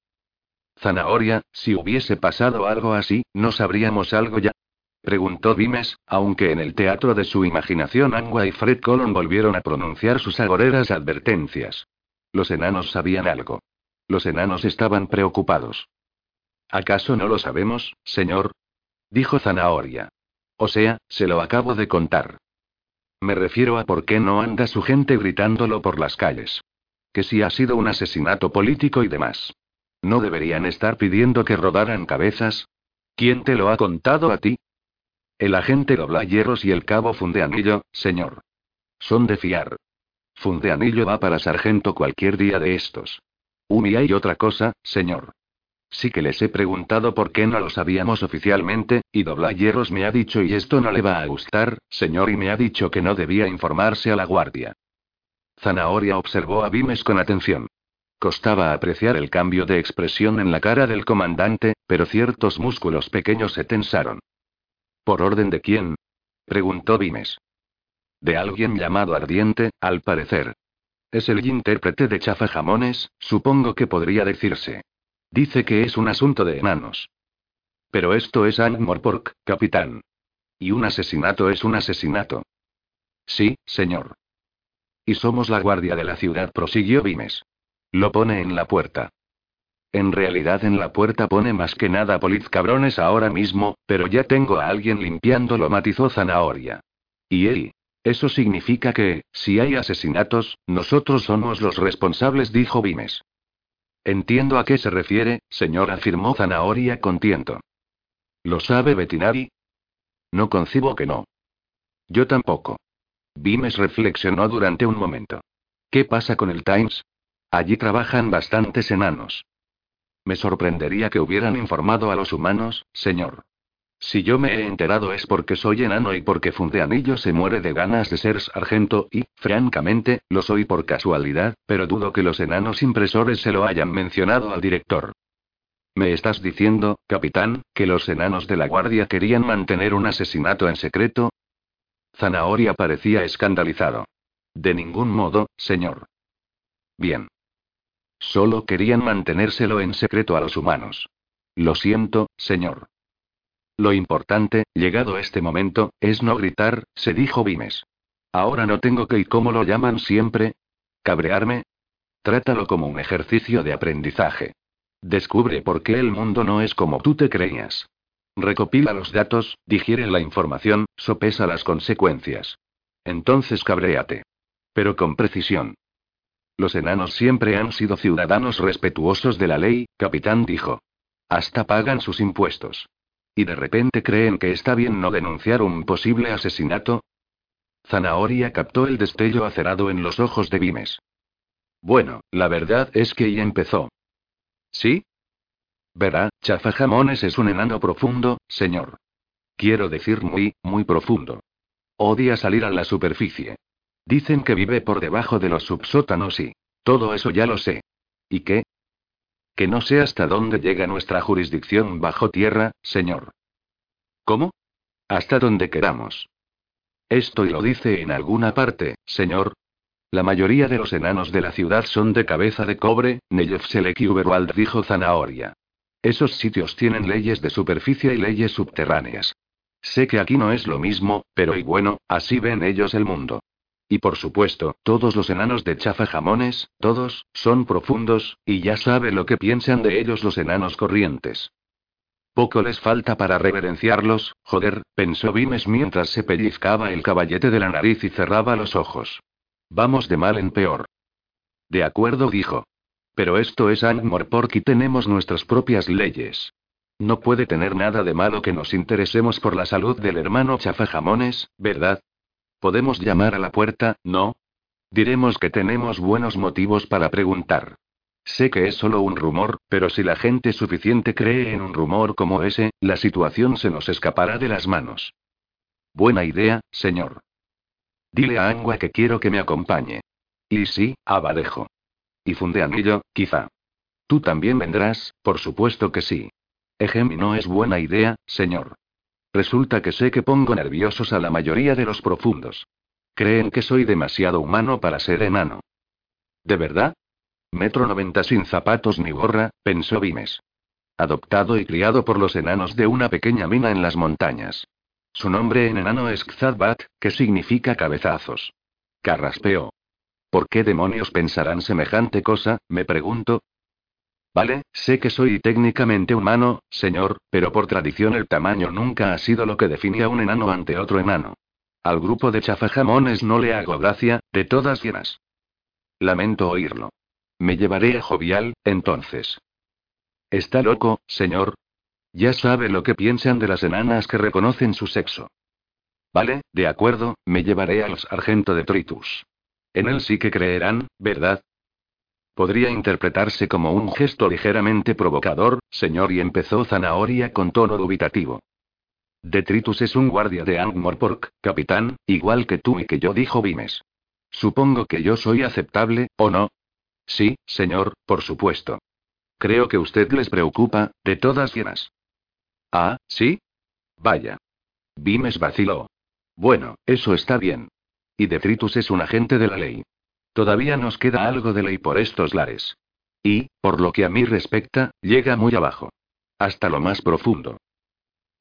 Zanahoria, si hubiese pasado algo así, ¿no sabríamos algo ya? Preguntó Vimes, aunque en el teatro de su imaginación Angua y Fred Colon volvieron a pronunciar sus agoreras advertencias. Los enanos sabían algo. Los enanos estaban preocupados. ¿Acaso no lo sabemos, señor? Dijo Zanahoria. O sea, se lo acabo de contar. Me refiero a por qué no anda su gente gritándolo por las calles. Que si ha sido un asesinato político y demás. ¿No deberían estar pidiendo que rodaran cabezas? ¿Quién te lo ha contado a ti? El agente dobla hierros y el cabo Fundeanillo, señor. Son de fiar. Fundeanillo va para sargento cualquier día de estos. y hay otra cosa, señor. Sí que les he preguntado por qué no lo sabíamos oficialmente, y dobla hierros me ha dicho y esto no le va a gustar, señor, y me ha dicho que no debía informarse a la guardia. Zanahoria observó a Vimes con atención. Costaba apreciar el cambio de expresión en la cara del comandante, pero ciertos músculos pequeños se tensaron. ¿Por orden de quién? preguntó Vimes. De alguien llamado Ardiente, al parecer. Es el intérprete de Chafajamones, supongo que podría decirse. Dice que es un asunto de enanos. Pero esto es Angmorpork, capitán. Y un asesinato es un asesinato. Sí, señor. Y somos la guardia de la ciudad, prosiguió Vimes. Lo pone en la puerta. En realidad en la puerta pone más que nada poliz cabrones ahora mismo, pero ya tengo a alguien limpiándolo, matizó Zanahoria. Y él. Eso significa que, si hay asesinatos, nosotros somos los responsables, dijo Vimes. Entiendo a qué se refiere, señor, afirmó Zanahoria con tiento. ¿Lo sabe Betinari? No concibo que no. Yo tampoco. Vimes reflexionó durante un momento. ¿Qué pasa con el Times? Allí trabajan bastantes enanos. Me sorprendería que hubieran informado a los humanos, señor. Si yo me he enterado es porque soy enano y porque Fundeanillo se muere de ganas de ser sargento y, francamente, lo soy por casualidad, pero dudo que los enanos impresores se lo hayan mencionado al director. ¿Me estás diciendo, capitán, que los enanos de la guardia querían mantener un asesinato en secreto? Zanahoria parecía escandalizado. De ningún modo, señor. Bien. Solo querían mantenérselo en secreto a los humanos. Lo siento, señor. Lo importante, llegado este momento, es no gritar, se dijo Vimes. Ahora no tengo que y cómo lo llaman siempre. ¿Cabrearme? Trátalo como un ejercicio de aprendizaje. Descubre por qué el mundo no es como tú te creías. Recopila los datos, digiere la información, sopesa las consecuencias. Entonces cabréate. Pero con precisión. Los enanos siempre han sido ciudadanos respetuosos de la ley, capitán dijo. Hasta pagan sus impuestos. ¿Y de repente creen que está bien no denunciar un posible asesinato? Zanahoria captó el destello acerado en los ojos de Vimes. Bueno, la verdad es que ya empezó. ¿Sí? Verá, Chafajamones es un enano profundo, señor. Quiero decir muy, muy profundo. Odia salir a la superficie. Dicen que vive por debajo de los subsótanos y... Todo eso ya lo sé. ¿Y qué? Que no sé hasta dónde llega nuestra jurisdicción bajo tierra, señor. ¿Cómo? Hasta donde queramos. Esto y lo dice en alguna parte, señor. La mayoría de los enanos de la ciudad son de cabeza de cobre, Seleki Uberwald dijo Zanahoria. Esos sitios tienen leyes de superficie y leyes subterráneas. Sé que aquí no es lo mismo, pero y bueno, así ven ellos el mundo. Y por supuesto, todos los enanos de Chafa Jamones, todos, son profundos, y ya sabe lo que piensan de ellos los enanos corrientes. Poco les falta para reverenciarlos, joder, pensó Vimes mientras se pellizcaba el caballete de la nariz y cerraba los ojos. Vamos de mal en peor. De acuerdo, dijo. Pero esto es Angmorpork y tenemos nuestras propias leyes. No puede tener nada de malo que nos interesemos por la salud del hermano Chafa Jamones, ¿verdad? Podemos llamar a la puerta, ¿no? Diremos que tenemos buenos motivos para preguntar. Sé que es solo un rumor, pero si la gente suficiente cree en un rumor como ese, la situación se nos escapará de las manos. Buena idea, señor. Dile a Angua que quiero que me acompañe. Y sí, a Badejo. Y Fundeanillo, quizá. Tú también vendrás, por supuesto que sí. Ejemi no es buena idea, señor. Resulta que sé que pongo nerviosos a la mayoría de los profundos. Creen que soy demasiado humano para ser enano. ¿De verdad? Metro 90 sin zapatos ni gorra, pensó Vimes. Adoptado y criado por los enanos de una pequeña mina en las montañas. Su nombre en enano es Kzadbat, que significa cabezazos. Carraspeó. ¿Por qué demonios pensarán semejante cosa? me pregunto. Vale, sé que soy técnicamente humano, señor, pero por tradición el tamaño nunca ha sido lo que define a un enano ante otro enano. Al grupo de chafajamones no le hago gracia, de todas llenas. Lamento oírlo. Me llevaré a Jovial, entonces. ¿Está loco, señor? Ya sabe lo que piensan de las enanas que reconocen su sexo. Vale, de acuerdo, me llevaré al sargento de Tritus. En él sí que creerán, ¿verdad? Podría interpretarse como un gesto ligeramente provocador, señor, y empezó Zanahoria con tono dubitativo. Detritus es un guardia de Angmorpork, capitán, igual que tú y que yo, dijo Vimes. Supongo que yo soy aceptable, ¿o no? Sí, señor, por supuesto. Creo que usted les preocupa, de todas llenas. Ah, ¿sí? Vaya. Vimes vaciló. Bueno, eso está bien. Y Detritus es un agente de la ley. Todavía nos queda algo de ley por estos lares. Y, por lo que a mí respecta, llega muy abajo. Hasta lo más profundo.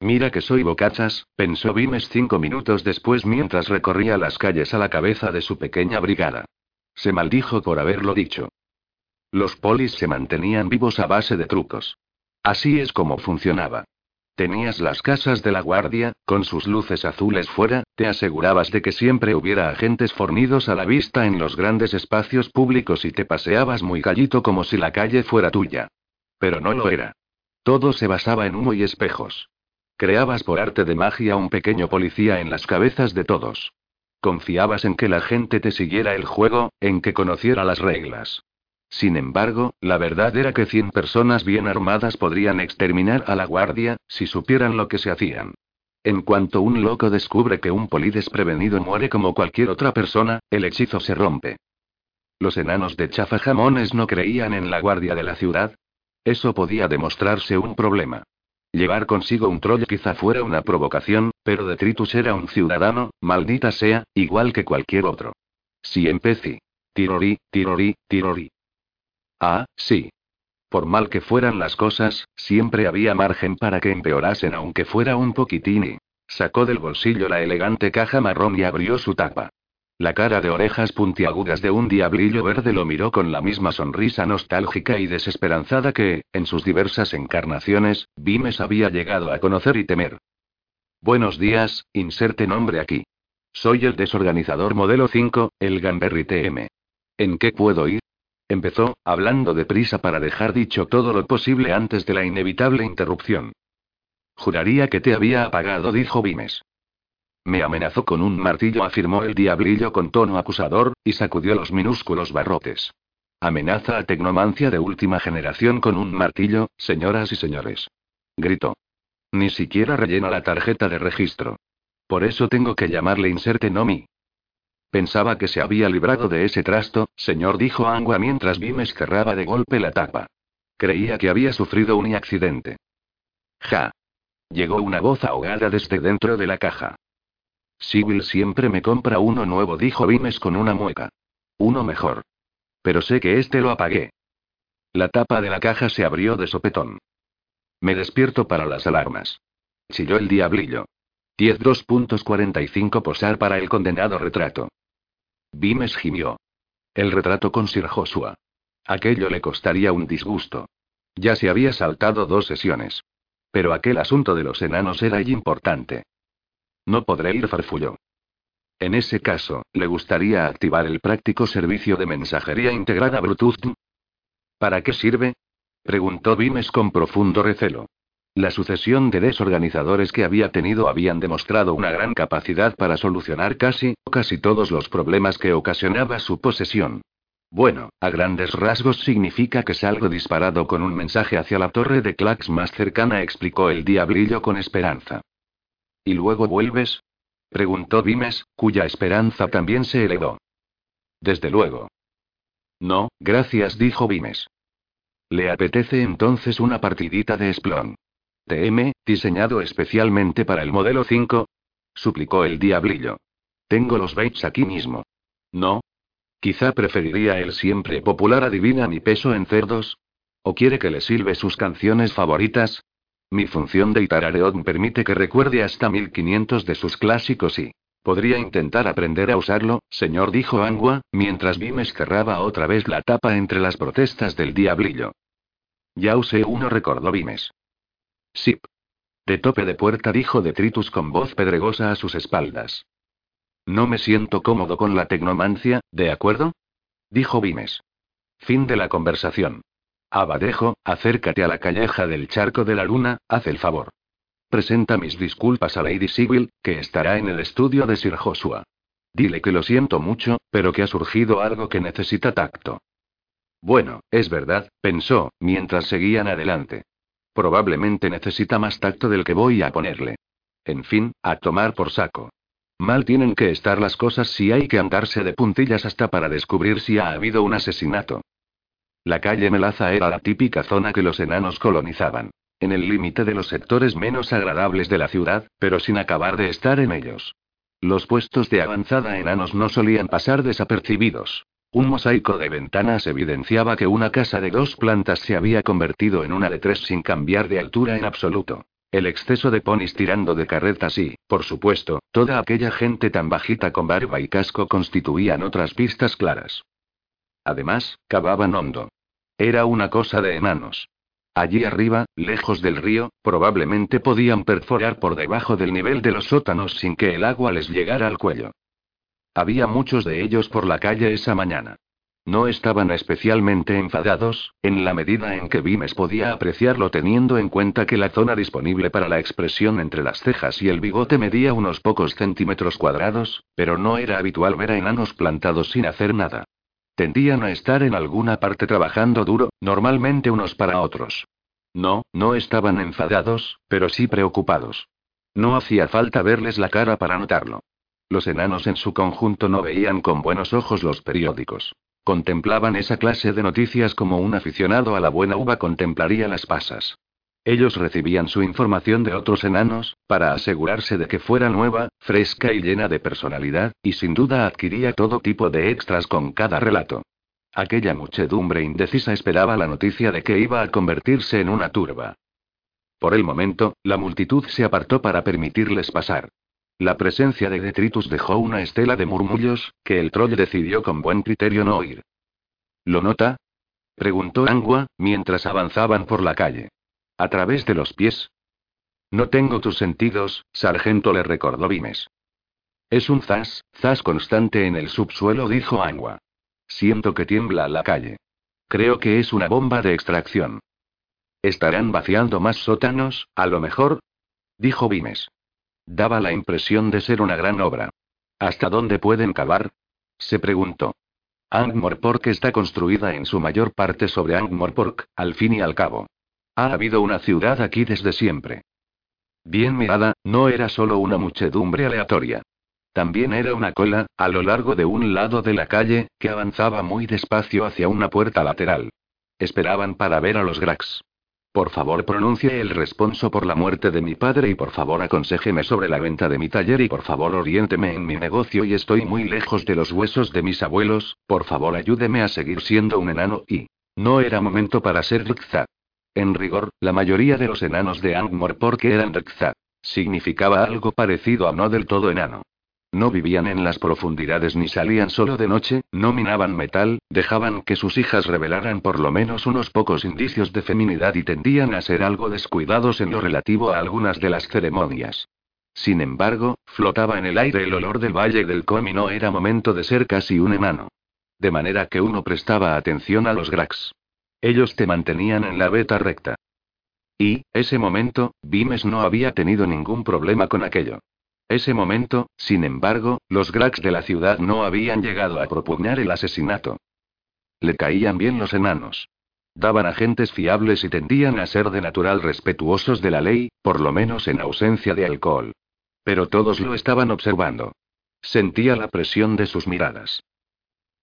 Mira que soy bocachas, pensó Vimes cinco minutos después mientras recorría las calles a la cabeza de su pequeña brigada. Se maldijo por haberlo dicho. Los polis se mantenían vivos a base de trucos. Así es como funcionaba. Tenías las casas de la guardia, con sus luces azules fuera, te asegurabas de que siempre hubiera agentes fornidos a la vista en los grandes espacios públicos y te paseabas muy gallito como si la calle fuera tuya. Pero no lo era. Todo se basaba en humo y espejos. Creabas por arte de magia un pequeño policía en las cabezas de todos. Confiabas en que la gente te siguiera el juego, en que conociera las reglas. Sin embargo, la verdad era que cien personas bien armadas podrían exterminar a la guardia, si supieran lo que se hacían. En cuanto un loco descubre que un poli desprevenido muere como cualquier otra persona, el hechizo se rompe. Los enanos de Chafajamones no creían en la guardia de la ciudad. Eso podía demostrarse un problema. Llevar consigo un troll quizá fuera una provocación, pero Detritus era un ciudadano, maldita sea, igual que cualquier otro. Si empecé. Tirori, tirori, tirori. Ah, sí. Por mal que fueran las cosas, siempre había margen para que empeorasen aunque fuera un poquitín. Sacó del bolsillo la elegante caja marrón y abrió su tapa. La cara de orejas puntiagudas de un diablillo verde lo miró con la misma sonrisa nostálgica y desesperanzada que, en sus diversas encarnaciones, Vimes había llegado a conocer y temer. Buenos días, inserte nombre aquí. Soy el desorganizador modelo 5, el Gamberry TM. ¿En qué puedo ir? Empezó, hablando deprisa para dejar dicho todo lo posible antes de la inevitable interrupción. Juraría que te había apagado, dijo Vimes. Me amenazó con un martillo, afirmó el diablillo con tono acusador, y sacudió los minúsculos barrotes. Amenaza a tecnomancia de última generación con un martillo, señoras y señores. Gritó. Ni siquiera rellena la tarjeta de registro. Por eso tengo que llamarle inserte nomi. Pensaba que se había librado de ese trasto, señor, dijo Angua mientras Vimes cerraba de golpe la tapa. Creía que había sufrido un accidente. Ja. Llegó una voz ahogada desde dentro de la caja. Sibyl siempre me compra uno nuevo, dijo Vimes con una mueca. Uno mejor. Pero sé que este lo apagué. La tapa de la caja se abrió de sopetón. Me despierto para las alarmas. Chilló el diablillo. 10.2.45 posar para el condenado retrato. Vimes gimió. El retrato con Sir Joshua. Aquello le costaría un disgusto. Ya se había saltado dos sesiones. Pero aquel asunto de los enanos era importante. No podré ir, farfulló. En ese caso, ¿le gustaría activar el práctico servicio de mensajería integrada Bluetooth? ¿Para qué sirve? preguntó Vimes con profundo recelo. La sucesión de desorganizadores que había tenido habían demostrado una gran capacidad para solucionar casi, casi todos los problemas que ocasionaba su posesión. Bueno, a grandes rasgos significa que salgo disparado con un mensaje hacia la torre de Clax más cercana, explicó el diablillo con esperanza. ¿Y luego vuelves? preguntó Vimes, cuya esperanza también se elevó. Desde luego. No, gracias, dijo Vimes. ¿Le apetece entonces una partidita de Splon? TM, diseñado especialmente para el modelo 5? suplicó el diablillo. Tengo los baits aquí mismo. ¿No? Quizá preferiría el siempre popular adivina mi peso en cerdos. ¿O quiere que le sirve sus canciones favoritas? Mi función de Itarareon permite que recuerde hasta 1500 de sus clásicos y... Podría intentar aprender a usarlo, señor, dijo Angua, mientras Vimes cerraba otra vez la tapa entre las protestas del diablillo. Ya usé uno, recordó Vimes. Sip. De tope de puerta, dijo Detritus con voz pedregosa a sus espaldas. No me siento cómodo con la tecnomancia, ¿de acuerdo? Dijo Vimes. Fin de la conversación. Abadejo, acércate a la calleja del charco de la luna, haz el favor. Presenta mis disculpas a Lady Sibyl, que estará en el estudio de Sir Joshua. Dile que lo siento mucho, pero que ha surgido algo que necesita tacto. Bueno, es verdad, pensó, mientras seguían adelante. Probablemente necesita más tacto del que voy a ponerle. En fin, a tomar por saco. Mal tienen que estar las cosas si hay que andarse de puntillas hasta para descubrir si ha habido un asesinato. La calle Melaza era la típica zona que los enanos colonizaban. En el límite de los sectores menos agradables de la ciudad, pero sin acabar de estar en ellos. Los puestos de avanzada enanos no solían pasar desapercibidos. Un mosaico de ventanas evidenciaba que una casa de dos plantas se había convertido en una de tres sin cambiar de altura en absoluto. El exceso de ponis tirando de carretas y, por supuesto, toda aquella gente tan bajita con barba y casco constituían otras pistas claras. Además, cavaban hondo. Era una cosa de enanos. Allí arriba, lejos del río, probablemente podían perforar por debajo del nivel de los sótanos sin que el agua les llegara al cuello. Había muchos de ellos por la calle esa mañana. No estaban especialmente enfadados, en la medida en que Vimes podía apreciarlo teniendo en cuenta que la zona disponible para la expresión entre las cejas y el bigote medía unos pocos centímetros cuadrados, pero no era habitual ver a enanos plantados sin hacer nada. Tendían a estar en alguna parte trabajando duro, normalmente unos para otros. No, no estaban enfadados, pero sí preocupados. No hacía falta verles la cara para notarlo. Los enanos en su conjunto no veían con buenos ojos los periódicos. Contemplaban esa clase de noticias como un aficionado a la buena uva contemplaría las pasas. Ellos recibían su información de otros enanos, para asegurarse de que fuera nueva, fresca y llena de personalidad, y sin duda adquiría todo tipo de extras con cada relato. Aquella muchedumbre indecisa esperaba la noticia de que iba a convertirse en una turba. Por el momento, la multitud se apartó para permitirles pasar. La presencia de detritus dejó una estela de murmullos, que el troll decidió con buen criterio no oír. ¿Lo nota? preguntó Angua, mientras avanzaban por la calle. ¿A través de los pies? No tengo tus sentidos, sargento le recordó Vimes. Es un zas, zas constante en el subsuelo, dijo Angua. Siento que tiembla la calle. Creo que es una bomba de extracción. ¿Estarán vaciando más sótanos, a lo mejor? dijo Vimes. Daba la impresión de ser una gran obra. ¿Hasta dónde pueden cavar? se preguntó. Angmorpork está construida en su mayor parte sobre Angmorpork, al fin y al cabo. Ha habido una ciudad aquí desde siempre. Bien mirada, no era solo una muchedumbre aleatoria. También era una cola, a lo largo de un lado de la calle, que avanzaba muy despacio hacia una puerta lateral. Esperaban para ver a los Grax. Por favor, pronuncie el responso por la muerte de mi padre y por favor aconséjeme sobre la venta de mi taller y por favor oriénteme en mi negocio y estoy muy lejos de los huesos de mis abuelos, por favor ayúdeme a seguir siendo un enano y... No era momento para ser Rikza. En rigor, la mayoría de los enanos de Angmor porque eran Rikza. Significaba algo parecido a no del todo enano. No vivían en las profundidades ni salían solo de noche, no minaban metal, dejaban que sus hijas revelaran por lo menos unos pocos indicios de feminidad y tendían a ser algo descuidados en lo relativo a algunas de las ceremonias. Sin embargo, flotaba en el aire el olor del valle del Com y no era momento de ser casi un enano. De manera que uno prestaba atención a los Grax. Ellos te mantenían en la beta recta. Y, ese momento, Vimes no había tenido ningún problema con aquello. Ese momento, sin embargo, los Grax de la ciudad no habían llegado a propugnar el asesinato. Le caían bien los enanos. Daban agentes fiables y tendían a ser de natural respetuosos de la ley, por lo menos en ausencia de alcohol. Pero todos lo estaban observando. Sentía la presión de sus miradas.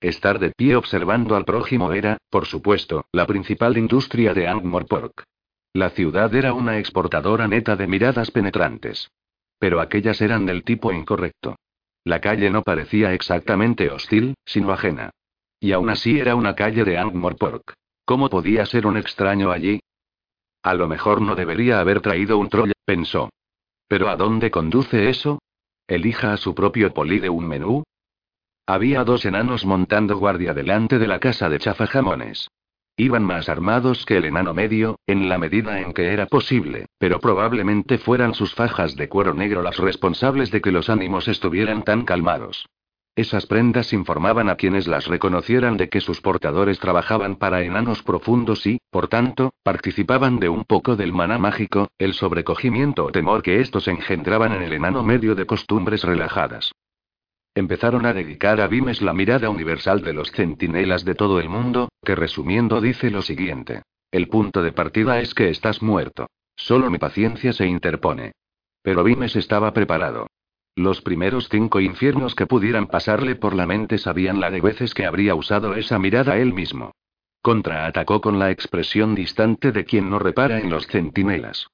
Estar de pie observando al prójimo era, por supuesto, la principal industria de Angmorpork. La ciudad era una exportadora neta de miradas penetrantes. Pero aquellas eran del tipo incorrecto. La calle no parecía exactamente hostil, sino ajena. Y aún así era una calle de Angmorpork. ¿Cómo podía ser un extraño allí? A lo mejor no debería haber traído un troll, pensó. ¿Pero a dónde conduce eso? ¿Elija a su propio poli de un menú? Había dos enanos montando guardia delante de la casa de chafajamones. Iban más armados que el enano medio, en la medida en que era posible, pero probablemente fueran sus fajas de cuero negro las responsables de que los ánimos estuvieran tan calmados. Esas prendas informaban a quienes las reconocieran de que sus portadores trabajaban para enanos profundos y, por tanto, participaban de un poco del maná mágico, el sobrecogimiento o temor que estos engendraban en el enano medio de costumbres relajadas. Empezaron a dedicar a Vimes la mirada universal de los centinelas de todo el mundo, que resumiendo dice lo siguiente. El punto de partida es que estás muerto. Solo mi paciencia se interpone. Pero Vimes estaba preparado. Los primeros cinco infiernos que pudieran pasarle por la mente sabían la de veces que habría usado esa mirada él mismo. Contraatacó con la expresión distante de quien no repara en los centinelas.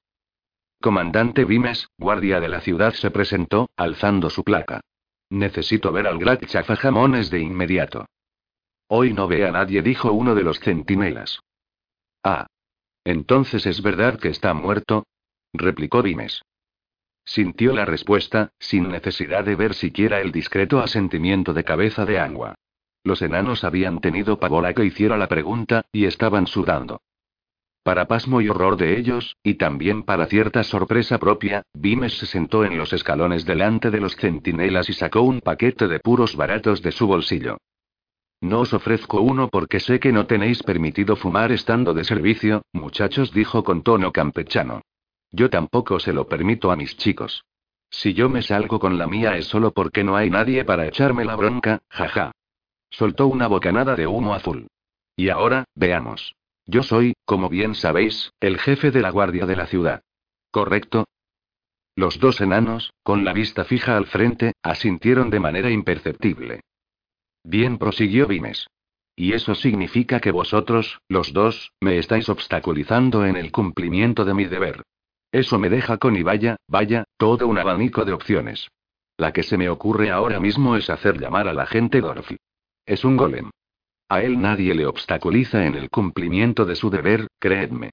Comandante Vimes, guardia de la ciudad, se presentó, alzando su placa. Necesito ver al Grat Chafajamones de inmediato. Hoy no ve a nadie, dijo uno de los centinelas. Ah. Entonces es verdad que está muerto, replicó Dimes. Sintió la respuesta, sin necesidad de ver siquiera el discreto asentimiento de cabeza de Angua. Los enanos habían tenido pavor que hiciera la pregunta, y estaban sudando. Para pasmo y horror de ellos, y también para cierta sorpresa propia, Vimes se sentó en los escalones delante de los centinelas y sacó un paquete de puros baratos de su bolsillo. No os ofrezco uno porque sé que no tenéis permitido fumar estando de servicio, muchachos, dijo con tono campechano. Yo tampoco se lo permito a mis chicos. Si yo me salgo con la mía es solo porque no hay nadie para echarme la bronca, jaja. Soltó una bocanada de humo azul. Y ahora, veamos. Yo soy, como bien sabéis, el jefe de la guardia de la ciudad. ¿Correcto? Los dos enanos, con la vista fija al frente, asintieron de manera imperceptible. Bien, prosiguió Vimes. Y eso significa que vosotros, los dos, me estáis obstaculizando en el cumplimiento de mi deber. Eso me deja con y vaya, vaya, todo un abanico de opciones. La que se me ocurre ahora mismo es hacer llamar a la gente Dorothy. Es un golem. A él nadie le obstaculiza en el cumplimiento de su deber, creedme.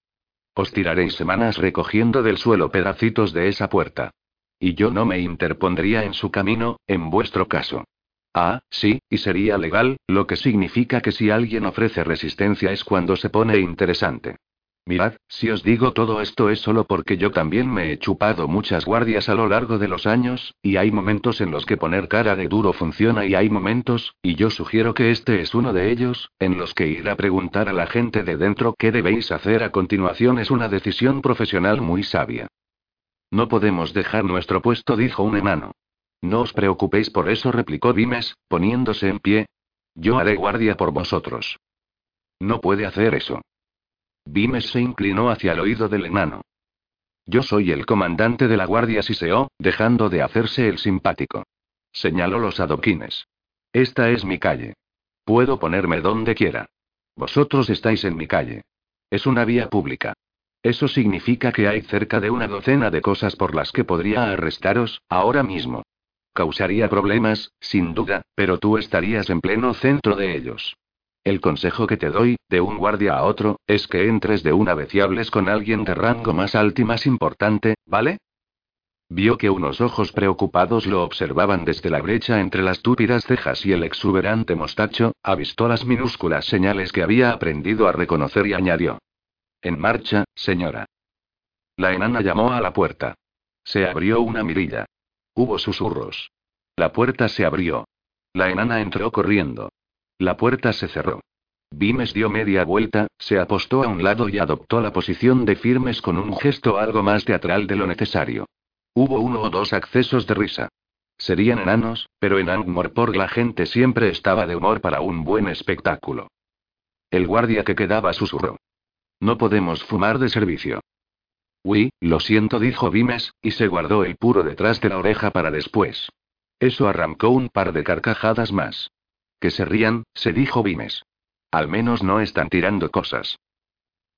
Os tiraréis semanas recogiendo del suelo pedacitos de esa puerta. Y yo no me interpondría en su camino, en vuestro caso. Ah, sí, y sería legal, lo que significa que si alguien ofrece resistencia es cuando se pone interesante. Mirad, si os digo todo esto es solo porque yo también me he chupado muchas guardias a lo largo de los años, y hay momentos en los que poner cara de duro funciona y hay momentos, y yo sugiero que este es uno de ellos, en los que ir a preguntar a la gente de dentro qué debéis hacer a continuación es una decisión profesional muy sabia. No podemos dejar nuestro puesto, dijo un enano. No os preocupéis por eso, replicó Dimes, poniéndose en pie. Yo haré guardia por vosotros. No puede hacer eso. Vimes se inclinó hacia el oído del enano. Yo soy el comandante de la guardia Siseo, dejando de hacerse el simpático. Señaló los adoquines. Esta es mi calle. Puedo ponerme donde quiera. Vosotros estáis en mi calle. Es una vía pública. Eso significa que hay cerca de una docena de cosas por las que podría arrestaros, ahora mismo. Causaría problemas, sin duda, pero tú estarías en pleno centro de ellos. El consejo que te doy, de un guardia a otro, es que entres de una vez y hables con alguien de rango más alto y más importante, ¿vale? Vio que unos ojos preocupados lo observaban desde la brecha entre las túpidas cejas y el exuberante mostacho, avistó las minúsculas señales que había aprendido a reconocer y añadió. En marcha, señora. La enana llamó a la puerta. Se abrió una mirilla. Hubo susurros. La puerta se abrió. La enana entró corriendo. La puerta se cerró. Vimes dio media vuelta, se apostó a un lado y adoptó la posición de firmes con un gesto algo más teatral de lo necesario. Hubo uno o dos accesos de risa. Serían enanos, pero en Angmorporg la gente siempre estaba de humor para un buen espectáculo. El guardia que quedaba susurró. No podemos fumar de servicio. Uy, lo siento, dijo Vimes, y se guardó el puro detrás de la oreja para después. Eso arrancó un par de carcajadas más. Que se rían, se dijo Vimes. Al menos no están tirando cosas.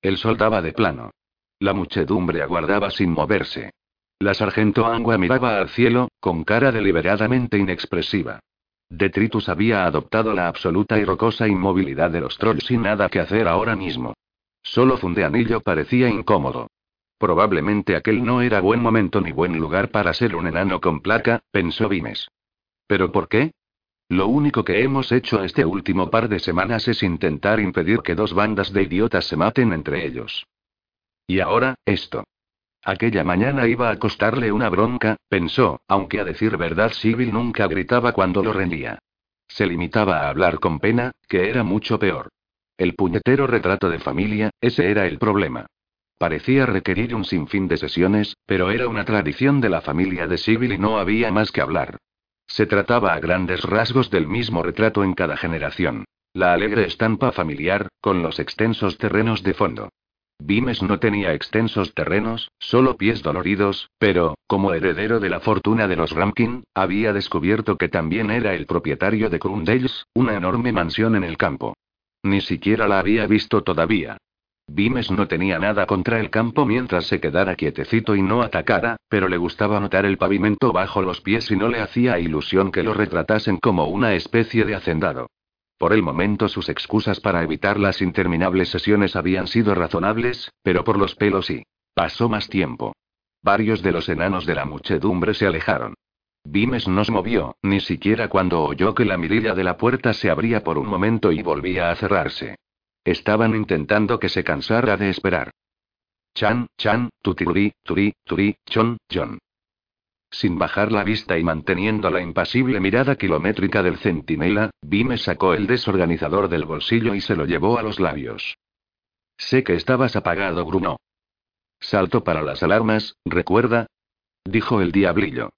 El sol daba de plano. La muchedumbre aguardaba sin moverse. La sargento Angua miraba al cielo, con cara deliberadamente inexpresiva. Detritus había adoptado la absoluta y rocosa inmovilidad de los trolls sin nada que hacer ahora mismo. Solo Fundeanillo parecía incómodo. Probablemente aquel no era buen momento ni buen lugar para ser un enano con placa, pensó Vimes. ¿Pero por qué? Lo único que hemos hecho este último par de semanas es intentar impedir que dos bandas de idiotas se maten entre ellos. Y ahora, esto. Aquella mañana iba a costarle una bronca, pensó, aunque a decir verdad Sibyl nunca gritaba cuando lo rendía. Se limitaba a hablar con pena, que era mucho peor. El puñetero retrato de familia, ese era el problema. Parecía requerir un sinfín de sesiones, pero era una tradición de la familia de Sibyl y no había más que hablar. Se trataba a grandes rasgos del mismo retrato en cada generación. La alegre estampa familiar, con los extensos terrenos de fondo. Vimes no tenía extensos terrenos, solo pies doloridos, pero, como heredero de la fortuna de los Ramkin, había descubierto que también era el propietario de Crundales, una enorme mansión en el campo. Ni siquiera la había visto todavía. Vimes no tenía nada contra el campo mientras se quedara quietecito y no atacara, pero le gustaba notar el pavimento bajo los pies y no le hacía ilusión que lo retratasen como una especie de hacendado. Por el momento sus excusas para evitar las interminables sesiones habían sido razonables, pero por los pelos sí. Pasó más tiempo. Varios de los enanos de la muchedumbre se alejaron. Vimes no se movió, ni siquiera cuando oyó que la mirilla de la puerta se abría por un momento y volvía a cerrarse. Estaban intentando que se cansara de esperar. Chan, chan, tuturi, turi, turi, chon, John. Sin bajar la vista y manteniendo la impasible mirada kilométrica del centinela, Vime sacó el desorganizador del bolsillo y se lo llevó a los labios. Sé que estabas apagado, Bruno. Salto para las alarmas, ¿recuerda? Dijo el diablillo.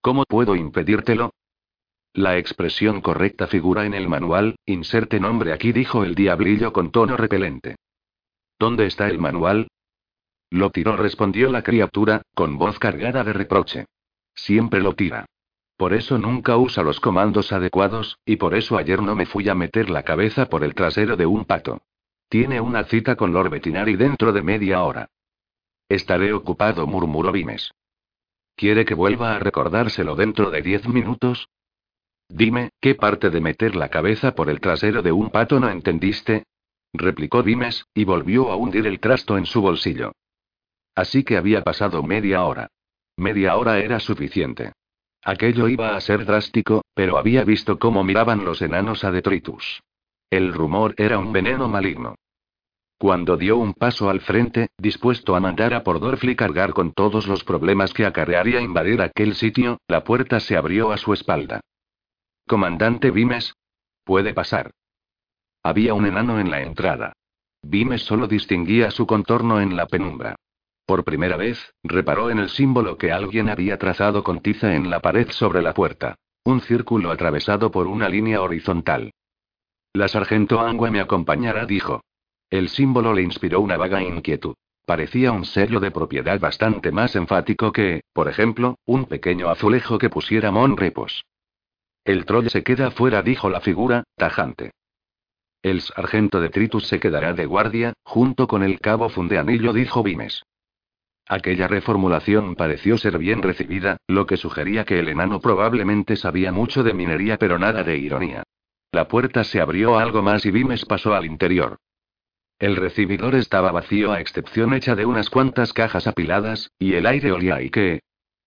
¿Cómo puedo impedírtelo? La expresión correcta figura en el manual, inserte nombre aquí, dijo el diablillo con tono repelente. ¿Dónde está el manual? Lo tiró, respondió la criatura, con voz cargada de reproche. Siempre lo tira. Por eso nunca usa los comandos adecuados, y por eso ayer no me fui a meter la cabeza por el trasero de un pato. Tiene una cita con Lord Vetinari dentro de media hora. Estaré ocupado, murmuró Vimes. ¿Quiere que vuelva a recordárselo dentro de diez minutos? Dime, ¿qué parte de meter la cabeza por el trasero de un pato no entendiste? replicó Dimes, y volvió a hundir el trasto en su bolsillo. Así que había pasado media hora. Media hora era suficiente. Aquello iba a ser drástico, pero había visto cómo miraban los enanos a Detritus. El rumor era un veneno maligno. Cuando dio un paso al frente, dispuesto a mandar a Pordorfli cargar con todos los problemas que acarrearía invadir aquel sitio, la puerta se abrió a su espalda. Comandante Vimes. Puede pasar. Había un enano en la entrada. Vimes solo distinguía su contorno en la penumbra. Por primera vez, reparó en el símbolo que alguien había trazado con tiza en la pared sobre la puerta. Un círculo atravesado por una línea horizontal. La sargento Angua me acompañará, dijo. El símbolo le inspiró una vaga inquietud. Parecía un sello de propiedad bastante más enfático que, por ejemplo, un pequeño azulejo que pusiera Monrepos. El troll se queda fuera, dijo la figura, tajante. El sargento de Tritus se quedará de guardia, junto con el cabo fundeanillo, dijo Vimes. Aquella reformulación pareció ser bien recibida, lo que sugería que el enano probablemente sabía mucho de minería pero nada de ironía. La puerta se abrió algo más y Vimes pasó al interior. El recibidor estaba vacío a excepción hecha de unas cuantas cajas apiladas, y el aire olía y qué.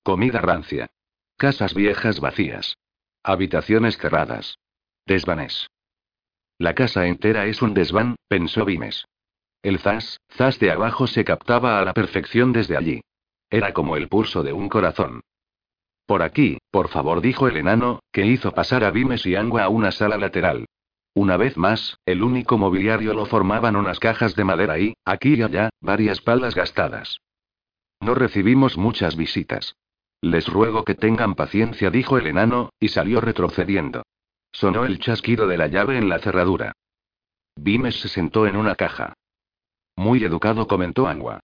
Comida rancia. Casas viejas vacías. Habitaciones cerradas. Desvanes. La casa entera es un desván, pensó Vimes. El zas, zas de abajo se captaba a la perfección desde allí. Era como el pulso de un corazón. Por aquí, por favor, dijo el enano, que hizo pasar a Vimes y Angua a una sala lateral. Una vez más, el único mobiliario lo formaban unas cajas de madera y, aquí y allá, varias palas gastadas. No recibimos muchas visitas. Les ruego que tengan paciencia, dijo el enano, y salió retrocediendo. Sonó el chasquido de la llave en la cerradura. Vimes se sentó en una caja. Muy educado, comentó Angua.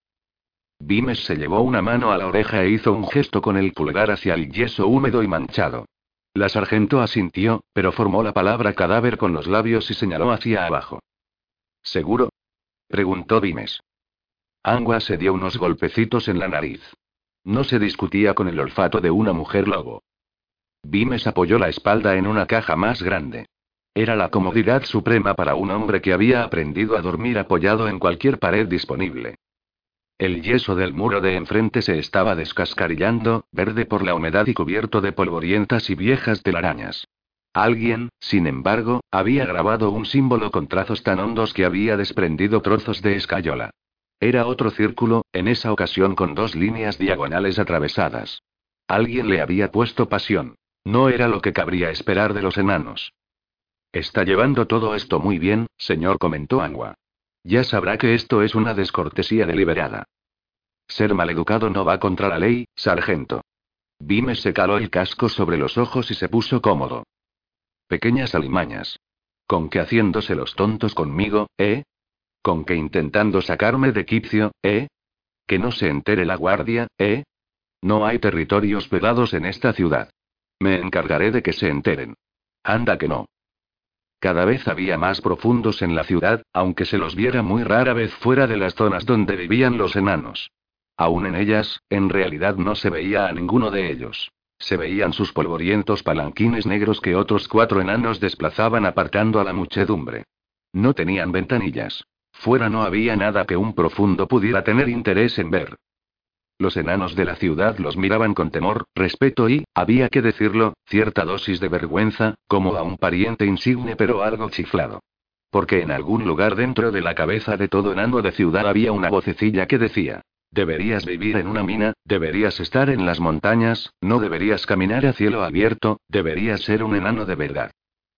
Vimes se llevó una mano a la oreja e hizo un gesto con el pulgar hacia el yeso húmedo y manchado. La sargento asintió, pero formó la palabra cadáver con los labios y señaló hacia abajo. ¿Seguro? preguntó Vimes. Angua se dio unos golpecitos en la nariz. No se discutía con el olfato de una mujer lobo. Vimes apoyó la espalda en una caja más grande. Era la comodidad suprema para un hombre que había aprendido a dormir apoyado en cualquier pared disponible. El yeso del muro de enfrente se estaba descascarillando, verde por la humedad y cubierto de polvorientas y viejas telarañas. Alguien, sin embargo, había grabado un símbolo con trazos tan hondos que había desprendido trozos de escayola. Era otro círculo, en esa ocasión con dos líneas diagonales atravesadas. Alguien le había puesto pasión. No era lo que cabría esperar de los enanos. Está llevando todo esto muy bien, señor, comentó Angua. Ya sabrá que esto es una descortesía deliberada. Ser maleducado no va contra la ley, sargento. Vimes se caló el casco sobre los ojos y se puso cómodo. Pequeñas alimañas. Con que haciéndose los tontos conmigo, ¿eh? Con que intentando sacarme de quicio, ¿eh? Que no se entere la guardia, ¿eh? No hay territorios pegados en esta ciudad. Me encargaré de que se enteren. Anda que no. Cada vez había más profundos en la ciudad, aunque se los viera muy rara vez fuera de las zonas donde vivían los enanos. Aún en ellas, en realidad no se veía a ninguno de ellos. Se veían sus polvorientos palanquines negros que otros cuatro enanos desplazaban apartando a la muchedumbre. No tenían ventanillas. Fuera no había nada que un profundo pudiera tener interés en ver. Los enanos de la ciudad los miraban con temor, respeto y, había que decirlo, cierta dosis de vergüenza, como a un pariente insigne pero algo chiflado. Porque en algún lugar dentro de la cabeza de todo enano de ciudad había una vocecilla que decía, deberías vivir en una mina, deberías estar en las montañas, no deberías caminar a cielo abierto, deberías ser un enano de verdad.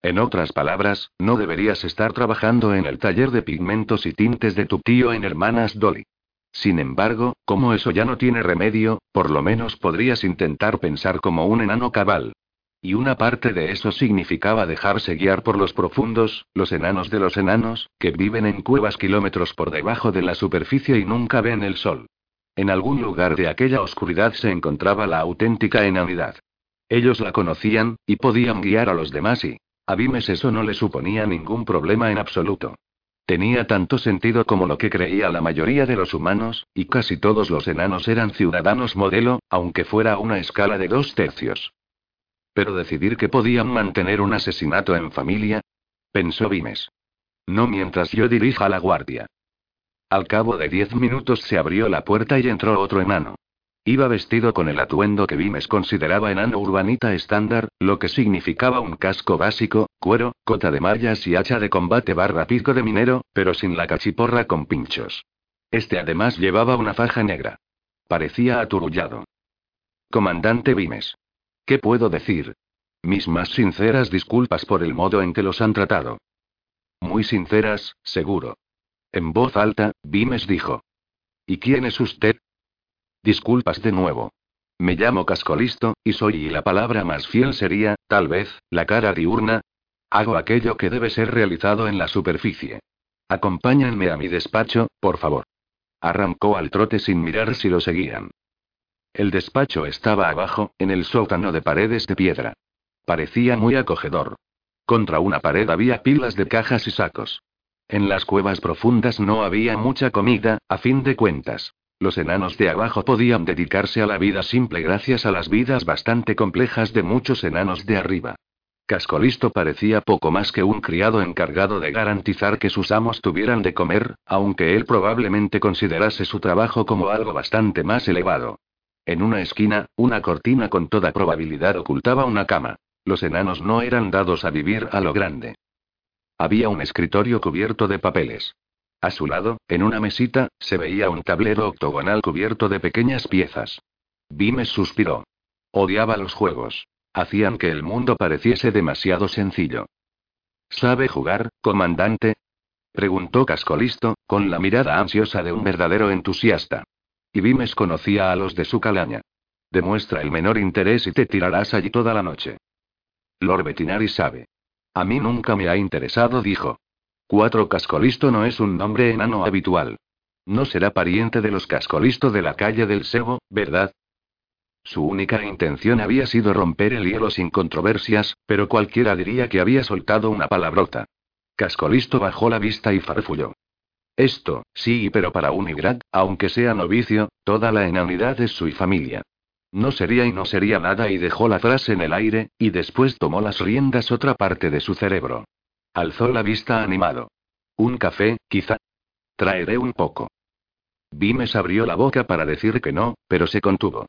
En otras palabras, no deberías estar trabajando en el taller de pigmentos y tintes de tu tío en Hermanas Dolly. Sin embargo, como eso ya no tiene remedio, por lo menos podrías intentar pensar como un enano cabal. Y una parte de eso significaba dejarse guiar por los profundos, los enanos de los enanos, que viven en cuevas kilómetros por debajo de la superficie y nunca ven el sol. En algún lugar de aquella oscuridad se encontraba la auténtica enanidad. Ellos la conocían, y podían guiar a los demás y, a Vimes eso no le suponía ningún problema en absoluto. Tenía tanto sentido como lo que creía la mayoría de los humanos, y casi todos los enanos eran ciudadanos modelo, aunque fuera a una escala de dos tercios. Pero decidir que podían mantener un asesinato en familia. Pensó Vimes. No mientras yo dirija la guardia. Al cabo de diez minutos se abrió la puerta y entró otro enano. Iba vestido con el atuendo que Vimes consideraba enano urbanita estándar, lo que significaba un casco básico, cuero, cota de mallas y hacha de combate barra pico de minero, pero sin la cachiporra con pinchos. Este además llevaba una faja negra. Parecía aturullado. Comandante Vimes. ¿Qué puedo decir? Mis más sinceras disculpas por el modo en que los han tratado. Muy sinceras, seguro. En voz alta, Vimes dijo. ¿Y quién es usted? Disculpas de nuevo. Me llamo Cascolisto, y soy y la palabra más fiel sería, tal vez, la cara diurna. Hago aquello que debe ser realizado en la superficie. Acompáñenme a mi despacho, por favor. Arrancó al trote sin mirar si lo seguían. El despacho estaba abajo, en el sótano de paredes de piedra. Parecía muy acogedor. Contra una pared había pilas de cajas y sacos. En las cuevas profundas no había mucha comida, a fin de cuentas. Los enanos de abajo podían dedicarse a la vida simple gracias a las vidas bastante complejas de muchos enanos de arriba. Cascolisto parecía poco más que un criado encargado de garantizar que sus amos tuvieran de comer, aunque él probablemente considerase su trabajo como algo bastante más elevado. En una esquina, una cortina con toda probabilidad ocultaba una cama. Los enanos no eran dados a vivir a lo grande. Había un escritorio cubierto de papeles. A su lado, en una mesita, se veía un tablero octogonal cubierto de pequeñas piezas. Vimes suspiró. Odiaba los juegos. Hacían que el mundo pareciese demasiado sencillo. ¿Sabe jugar, comandante? preguntó Cascolisto, con la mirada ansiosa de un verdadero entusiasta. Y Vimes conocía a los de su calaña. Demuestra el menor interés y te tirarás allí toda la noche. Lord Bettinari sabe. A mí nunca me ha interesado, dijo. Cuatro Cascolisto no es un nombre enano habitual. No será pariente de los Cascolisto de la calle del Sebo, ¿verdad? Su única intención había sido romper el hielo sin controversias, pero cualquiera diría que había soltado una palabrota. Cascolisto bajó la vista y farfulló. Esto, sí, pero para un Igrad, aunque sea novicio, toda la enanidad es su familia. No sería y no sería nada y dejó la frase en el aire, y después tomó las riendas otra parte de su cerebro. Alzó la vista animado. ¿Un café, quizá? Traeré un poco. Vimes abrió la boca para decir que no, pero se contuvo.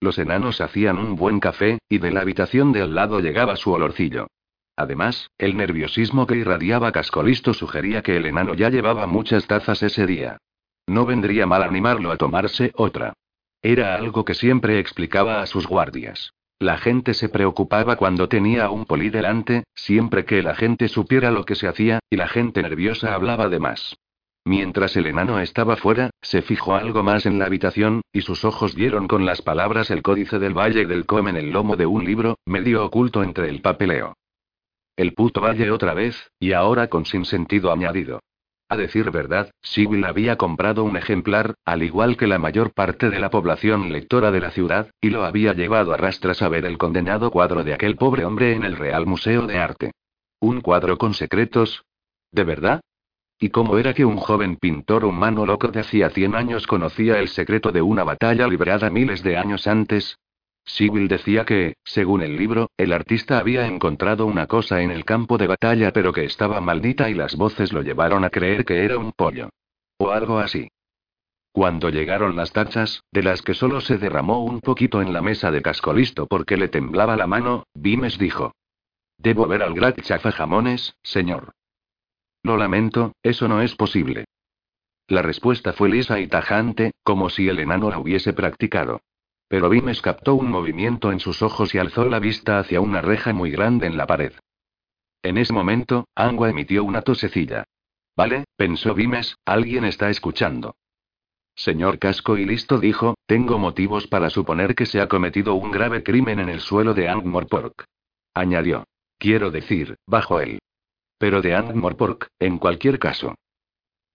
Los enanos hacían un buen café, y de la habitación de al lado llegaba su olorcillo. Además, el nerviosismo que irradiaba Cascolisto sugería que el enano ya llevaba muchas tazas ese día. No vendría mal animarlo a tomarse otra. Era algo que siempre explicaba a sus guardias. La gente se preocupaba cuando tenía un poli delante, siempre que la gente supiera lo que se hacía, y la gente nerviosa hablaba de más. Mientras el enano estaba fuera, se fijó algo más en la habitación, y sus ojos vieron con las palabras el códice del Valle del Com en el lomo de un libro, medio oculto entre el papeleo. El puto Valle otra vez, y ahora con sinsentido añadido. A decir verdad, Sibyl había comprado un ejemplar, al igual que la mayor parte de la población lectora de la ciudad, y lo había llevado a rastras a ver el condenado cuadro de aquel pobre hombre en el Real Museo de Arte. ¿Un cuadro con secretos? ¿De verdad? ¿Y cómo era que un joven pintor humano loco de hacía 100 años conocía el secreto de una batalla librada miles de años antes? Sibyl decía que, según el libro, el artista había encontrado una cosa en el campo de batalla pero que estaba maldita y las voces lo llevaron a creer que era un pollo. O algo así. Cuando llegaron las tachas, de las que solo se derramó un poquito en la mesa de Cascolisto porque le temblaba la mano, Vimes dijo. Debo ver al Grat Jamones, señor. Lo lamento, eso no es posible. La respuesta fue lisa y tajante, como si el enano la hubiese practicado. Pero Vimes captó un movimiento en sus ojos y alzó la vista hacia una reja muy grande en la pared. En ese momento, Angua emitió una tosecilla. Vale, pensó Vimes, alguien está escuchando. Señor Casco y listo dijo, tengo motivos para suponer que se ha cometido un grave crimen en el suelo de Angmorpork. Añadió. Quiero decir, bajo él. Pero de Angmorpork, en cualquier caso.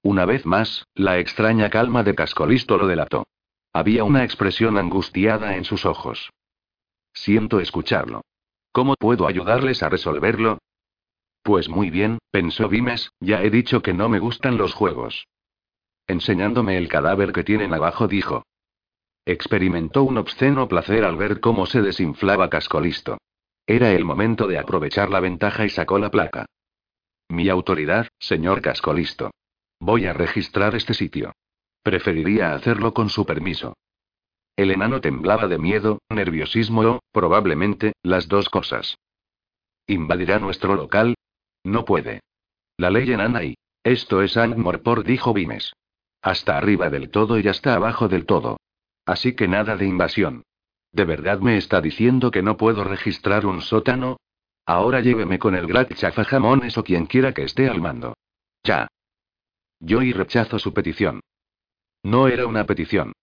Una vez más, la extraña calma de Cascolisto lo delató. Había una expresión angustiada en sus ojos. Siento escucharlo. ¿Cómo puedo ayudarles a resolverlo? Pues muy bien, pensó Vimes, ya he dicho que no me gustan los juegos. Enseñándome el cadáver que tienen abajo, dijo. Experimentó un obsceno placer al ver cómo se desinflaba Cascolisto. Era el momento de aprovechar la ventaja y sacó la placa. Mi autoridad, señor Cascolisto. Voy a registrar este sitio. Preferiría hacerlo con su permiso. El enano temblaba de miedo, nerviosismo o, probablemente, las dos cosas. ¿Invadirá nuestro local? No puede. La ley enana y. Esto es Angmorpor, dijo Vimes. Hasta arriba del todo y hasta abajo del todo. Así que nada de invasión. ¿De verdad me está diciendo que no puedo registrar un sótano? Ahora lléveme con el Grat Chafajamones o quien quiera que esté al mando. Ya. Yo y rechazo su petición. No era una petición.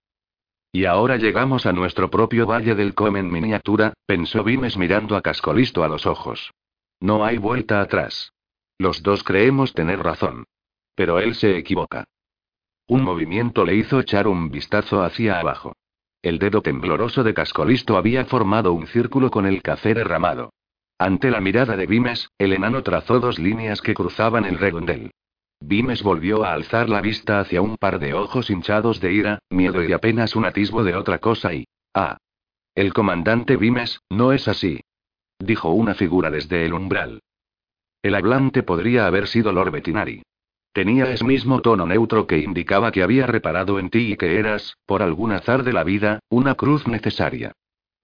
Y ahora llegamos a nuestro propio Valle del Comen miniatura, pensó Vimes mirando a Cascolisto a los ojos. No hay vuelta atrás. Los dos creemos tener razón. Pero él se equivoca. Un movimiento le hizo echar un vistazo hacia abajo. El dedo tembloroso de Cascolisto había formado un círculo con el café derramado. Ante la mirada de Vimes, el enano trazó dos líneas que cruzaban el redondel. Vimes volvió a alzar la vista hacia un par de ojos hinchados de ira, miedo y apenas un atisbo de otra cosa y... Ah. El comandante Vimes, no es así. Dijo una figura desde el umbral. El hablante podría haber sido Lord Bettinari. Tenía ese mismo tono neutro que indicaba que había reparado en ti y que eras, por algún azar de la vida, una cruz necesaria.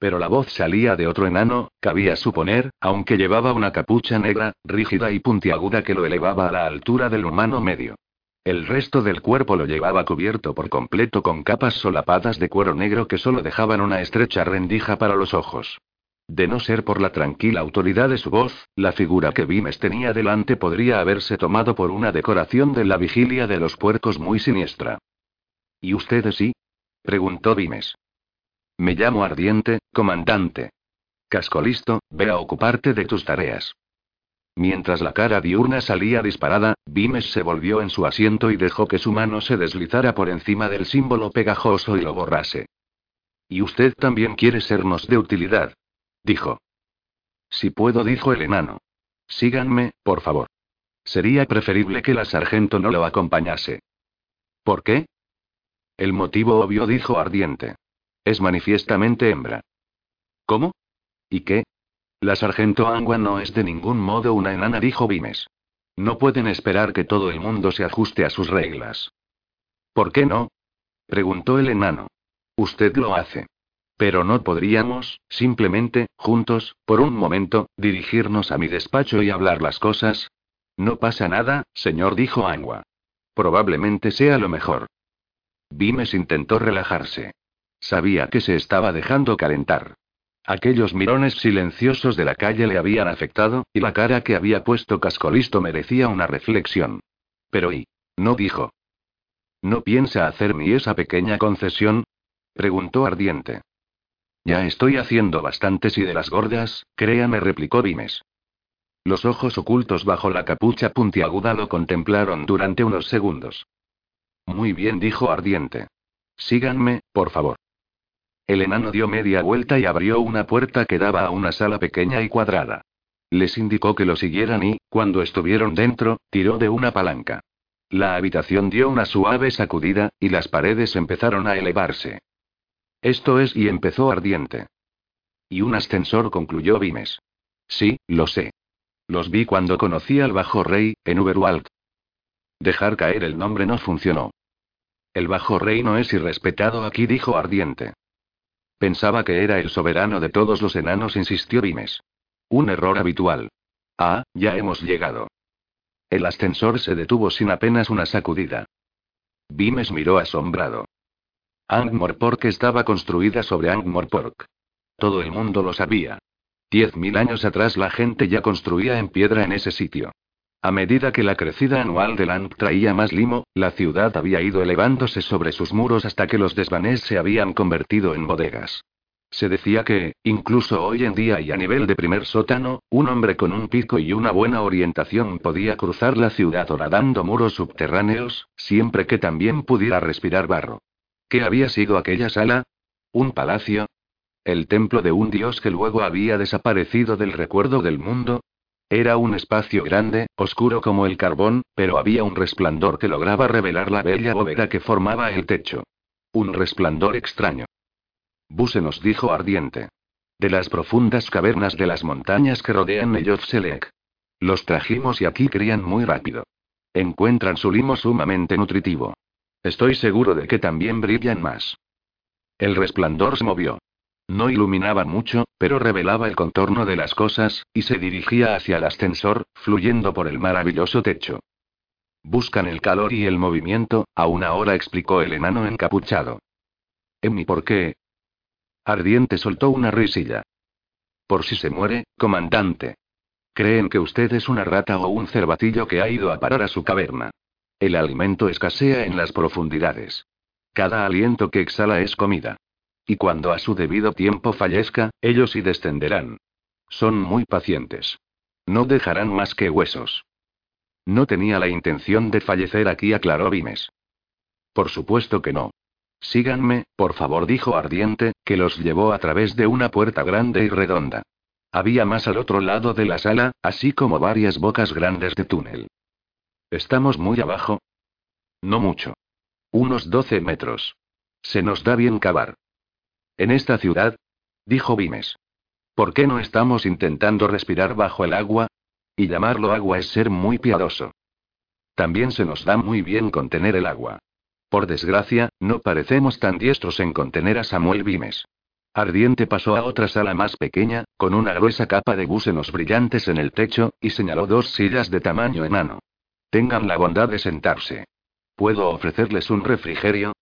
Pero la voz salía de otro enano, cabía suponer, aunque llevaba una capucha negra, rígida y puntiaguda que lo elevaba a la altura del humano medio. El resto del cuerpo lo llevaba cubierto por completo con capas solapadas de cuero negro que solo dejaban una estrecha rendija para los ojos. De no ser por la tranquila autoridad de su voz, la figura que Vimes tenía delante podría haberse tomado por una decoración de la vigilia de los puercos muy siniestra. ¿Y ustedes sí? preguntó Vimes. Me llamo Ardiente, comandante. Cascolisto, ve a ocuparte de tus tareas. Mientras la cara diurna salía disparada, Vimes se volvió en su asiento y dejó que su mano se deslizara por encima del símbolo pegajoso y lo borrase. Y usted también quiere sernos de utilidad, dijo. Si puedo, dijo el enano. Síganme, por favor. Sería preferible que la sargento no lo acompañase. ¿Por qué? El motivo obvio, dijo ardiente. Es manifiestamente hembra. ¿Cómo? ¿Y qué? La sargento Angua no es de ningún modo una enana, dijo Vimes. No pueden esperar que todo el mundo se ajuste a sus reglas. ¿Por qué no? preguntó el enano. Usted lo hace. Pero no podríamos, simplemente, juntos, por un momento, dirigirnos a mi despacho y hablar las cosas. No pasa nada, señor, dijo Angua. Probablemente sea lo mejor. Vimes intentó relajarse. Sabía que se estaba dejando calentar. Aquellos mirones silenciosos de la calle le habían afectado, y la cara que había puesto Cascolisto merecía una reflexión. Pero ¿y? No dijo. ¿No piensa hacerme esa pequeña concesión? preguntó ardiente. Ya estoy haciendo bastantes y de las gordas, créame, replicó Vimes. Los ojos ocultos bajo la capucha puntiaguda lo contemplaron durante unos segundos. Muy bien, dijo Ardiente. Síganme, por favor. El enano dio media vuelta y abrió una puerta que daba a una sala pequeña y cuadrada. Les indicó que lo siguieran y, cuando estuvieron dentro, tiró de una palanca. La habitación dio una suave sacudida, y las paredes empezaron a elevarse. Esto es y empezó ardiente. Y un ascensor concluyó Vimes. Sí, lo sé. Los vi cuando conocí al Bajo Rey, en Uberwald. Dejar caer el nombre no funcionó. El Bajo Rey no es irrespetado aquí, dijo ardiente. Pensaba que era el soberano de todos los enanos, insistió Vimes. Un error habitual. Ah, ya hemos llegado. El ascensor se detuvo sin apenas una sacudida. Vimes miró asombrado. Angmorpork estaba construida sobre Angmorpork. Todo el mundo lo sabía. Diez mil años atrás la gente ya construía en piedra en ese sitio. A medida que la crecida anual de Lang traía más limo, la ciudad había ido elevándose sobre sus muros hasta que los desvanes se habían convertido en bodegas. Se decía que, incluso hoy en día y a nivel de primer sótano, un hombre con un pico y una buena orientación podía cruzar la ciudad horadando muros subterráneos, siempre que también pudiera respirar barro. ¿Qué había sido aquella sala? ¿Un palacio? ¿El templo de un dios que luego había desaparecido del recuerdo del mundo? Era un espacio grande, oscuro como el carbón, pero había un resplandor que lograba revelar la bella bóveda que formaba el techo. Un resplandor extraño. Buse nos dijo ardiente. De las profundas cavernas de las montañas que rodean Selek. Los trajimos y aquí crían muy rápido. Encuentran su limo sumamente nutritivo. Estoy seguro de que también brillan más. El resplandor se movió. No iluminaba mucho, pero revelaba el contorno de las cosas, y se dirigía hacia el ascensor, fluyendo por el maravilloso techo. Buscan el calor y el movimiento, aún ahora explicó el enano encapuchado. ¿En por qué? Ardiente soltó una risilla. Por si se muere, comandante. Creen que usted es una rata o un cervatillo que ha ido a parar a su caverna. El alimento escasea en las profundidades. Cada aliento que exhala es comida. Y cuando a su debido tiempo fallezca, ellos sí descenderán. Son muy pacientes. No dejarán más que huesos. No tenía la intención de fallecer aquí, aclaró Vimes. Por supuesto que no. Síganme, por favor, dijo Ardiente, que los llevó a través de una puerta grande y redonda. Había más al otro lado de la sala, así como varias bocas grandes de túnel. ¿Estamos muy abajo? No mucho. Unos 12 metros. Se nos da bien cavar. En esta ciudad, dijo Vimes. ¿Por qué no estamos intentando respirar bajo el agua? Y llamarlo agua es ser muy piadoso. También se nos da muy bien contener el agua. Por desgracia, no parecemos tan diestros en contener a Samuel Vimes. Ardiente pasó a otra sala más pequeña, con una gruesa capa de gusenos brillantes en el techo, y señaló dos sillas de tamaño enano. Tengan la bondad de sentarse. ¿Puedo ofrecerles un refrigerio?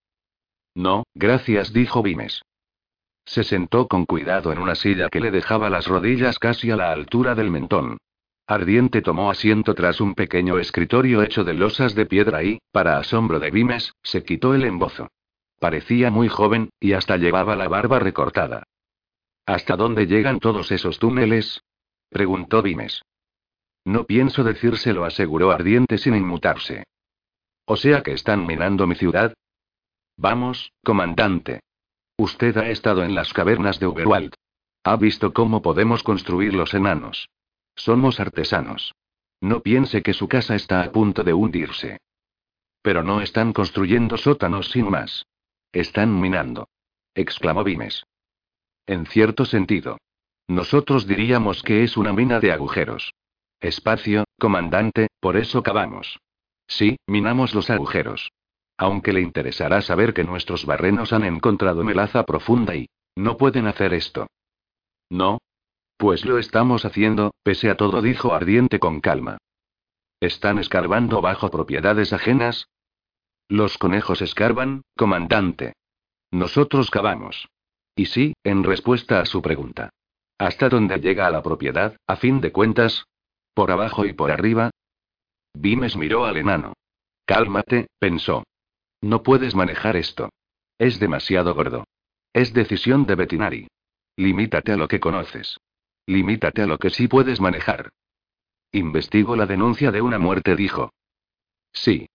No, gracias, dijo Vimes. Se sentó con cuidado en una silla que le dejaba las rodillas casi a la altura del mentón. Ardiente tomó asiento tras un pequeño escritorio hecho de losas de piedra y, para asombro de Vimes, se quitó el embozo. Parecía muy joven, y hasta llevaba la barba recortada. ¿Hasta dónde llegan todos esos túneles? preguntó Vimes. No pienso decírselo, aseguró Ardiente sin inmutarse. O sea que están minando mi ciudad. Vamos, comandante. Usted ha estado en las cavernas de Uberwald. Ha visto cómo podemos construir los enanos. Somos artesanos. No piense que su casa está a punto de hundirse. Pero no están construyendo sótanos sin más. Están minando. exclamó Vimes. En cierto sentido. Nosotros diríamos que es una mina de agujeros. Espacio, comandante, por eso cavamos. Sí, minamos los agujeros. Aunque le interesará saber que nuestros barrenos han encontrado melaza profunda y... No pueden hacer esto. No, pues lo estamos haciendo, pese a todo, dijo Ardiente con calma. ¿Están escarbando bajo propiedades ajenas? Los conejos escarban, comandante. Nosotros cavamos. Y sí, en respuesta a su pregunta. ¿Hasta dónde llega la propiedad, a fin de cuentas? ¿Por abajo y por arriba? Vimes miró al enano. Cálmate, pensó. No puedes manejar esto. Es demasiado gordo. Es decisión de Bettinari. Limítate a lo que conoces. Limítate a lo que sí puedes manejar. Investigo la denuncia de una muerte, dijo. Sí.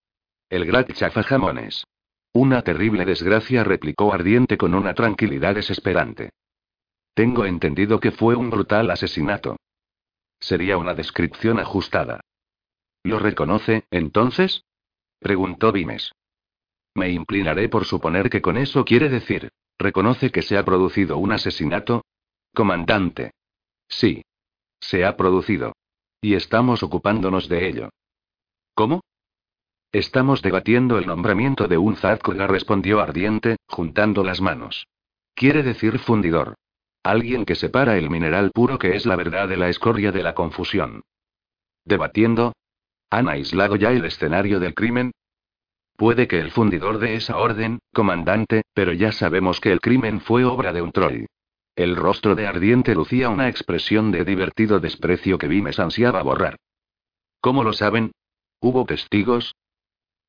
El Grat chafa jamones. Una terrible desgracia, replicó ardiente con una tranquilidad desesperante. Tengo entendido que fue un brutal asesinato. Sería una descripción ajustada. ¿Lo reconoce, entonces? preguntó Vimes. Me inclinaré por suponer que con eso quiere decir, ¿reconoce que se ha producido un asesinato? Comandante. Sí. Se ha producido. Y estamos ocupándonos de ello. ¿Cómo? Estamos debatiendo el nombramiento de un Zadkoga, respondió ardiente, juntando las manos. Quiere decir fundidor. Alguien que separa el mineral puro que es la verdad de la escoria de la confusión. ¿Debatiendo? ¿Han aislado ya el escenario del crimen? Puede que el fundidor de esa orden, comandante, pero ya sabemos que el crimen fue obra de un troll. El rostro de Ardiente lucía una expresión de divertido desprecio que Vimes ansiaba borrar. ¿Cómo lo saben? ¿Hubo testigos?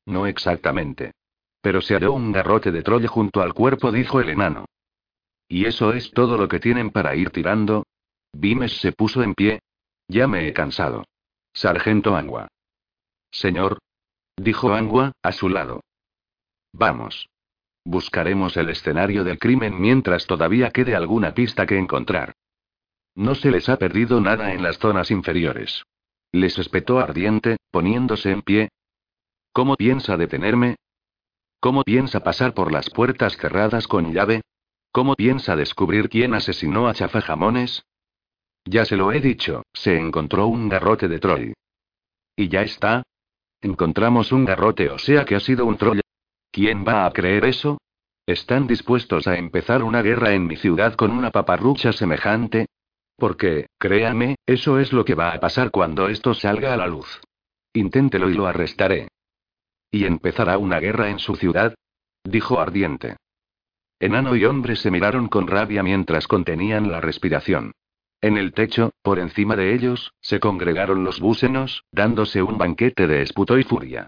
No exactamente. Pero se halló un garrote de troll junto al cuerpo, dijo el enano. ¿Y eso es todo lo que tienen para ir tirando? Vimes se puso en pie. Ya me he cansado. Sargento Angua. Señor. Dijo Angua, a su lado. Vamos. Buscaremos el escenario del crimen mientras todavía quede alguna pista que encontrar. No se les ha perdido nada en las zonas inferiores. Les espetó ardiente, poniéndose en pie. ¿Cómo piensa detenerme? ¿Cómo piensa pasar por las puertas cerradas con llave? ¿Cómo piensa descubrir quién asesinó a Chafajamones? Ya se lo he dicho, se encontró un garrote de Troy. ¿Y ya está? Encontramos un garrote, o sea que ha sido un troll. ¿Quién va a creer eso? ¿Están dispuestos a empezar una guerra en mi ciudad con una paparrucha semejante? Porque, créame, eso es lo que va a pasar cuando esto salga a la luz. Inténtelo y lo arrestaré. ¿Y empezará una guerra en su ciudad? dijo ardiente. Enano y hombre se miraron con rabia mientras contenían la respiración. En el techo, por encima de ellos, se congregaron los búsenos, dándose un banquete de esputo y furia.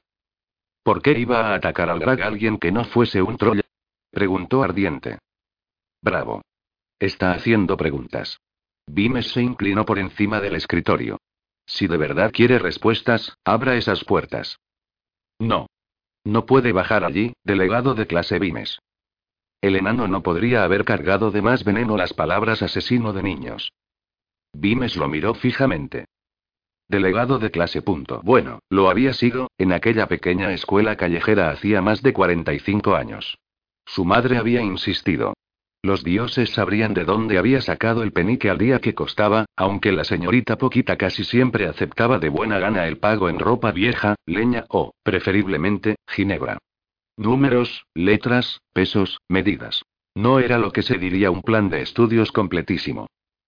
¿Por qué iba a atacar al drag alguien que no fuese un troll? preguntó ardiente. Bravo. Está haciendo preguntas. Vimes se inclinó por encima del escritorio. Si de verdad quiere respuestas, abra esas puertas. No. No puede bajar allí, delegado de clase Vimes. El enano no podría haber cargado de más veneno las palabras asesino de niños. Vimes lo miró fijamente. Delegado de clase. Bueno, lo había sido, en aquella pequeña escuela callejera hacía más de 45 años. Su madre había insistido. Los dioses sabrían de dónde había sacado el penique al día que costaba, aunque la señorita Poquita casi siempre aceptaba de buena gana el pago en ropa vieja, leña o, preferiblemente, ginebra. Números, letras, pesos, medidas. No era lo que se diría un plan de estudios completísimo.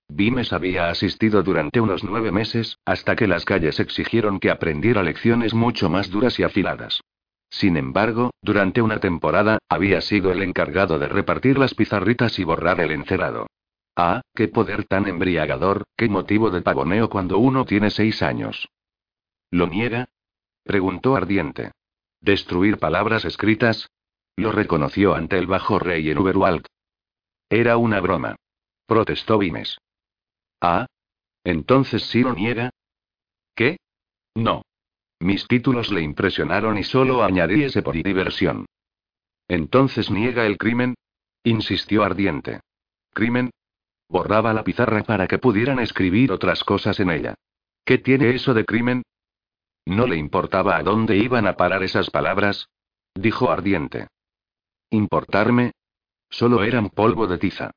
Vimes había asistido durante unos nueve meses, hasta que las calles exigieron que aprendiera lecciones mucho más duras y afiladas. Sin embargo, durante una temporada, había sido el encargado de repartir las pizarritas y borrar el encerado. Ah, qué poder tan embriagador, qué motivo de pavoneo cuando uno tiene seis años. ¿Lo niega? preguntó ardiente. ¿Destruir palabras escritas? Lo reconoció ante el bajo rey en Uberwald. Era una broma. Protestó Vimes. Ah. Entonces sí lo niega. ¿Qué? No. Mis títulos le impresionaron y solo añadí ese por diversión. Entonces niega el crimen? insistió ardiente. ¿Crimen? Borraba la pizarra para que pudieran escribir otras cosas en ella. ¿Qué tiene eso de crimen? ¿No le importaba a dónde iban a parar esas palabras? dijo ardiente. ¿Importarme? Solo eran polvo de tiza.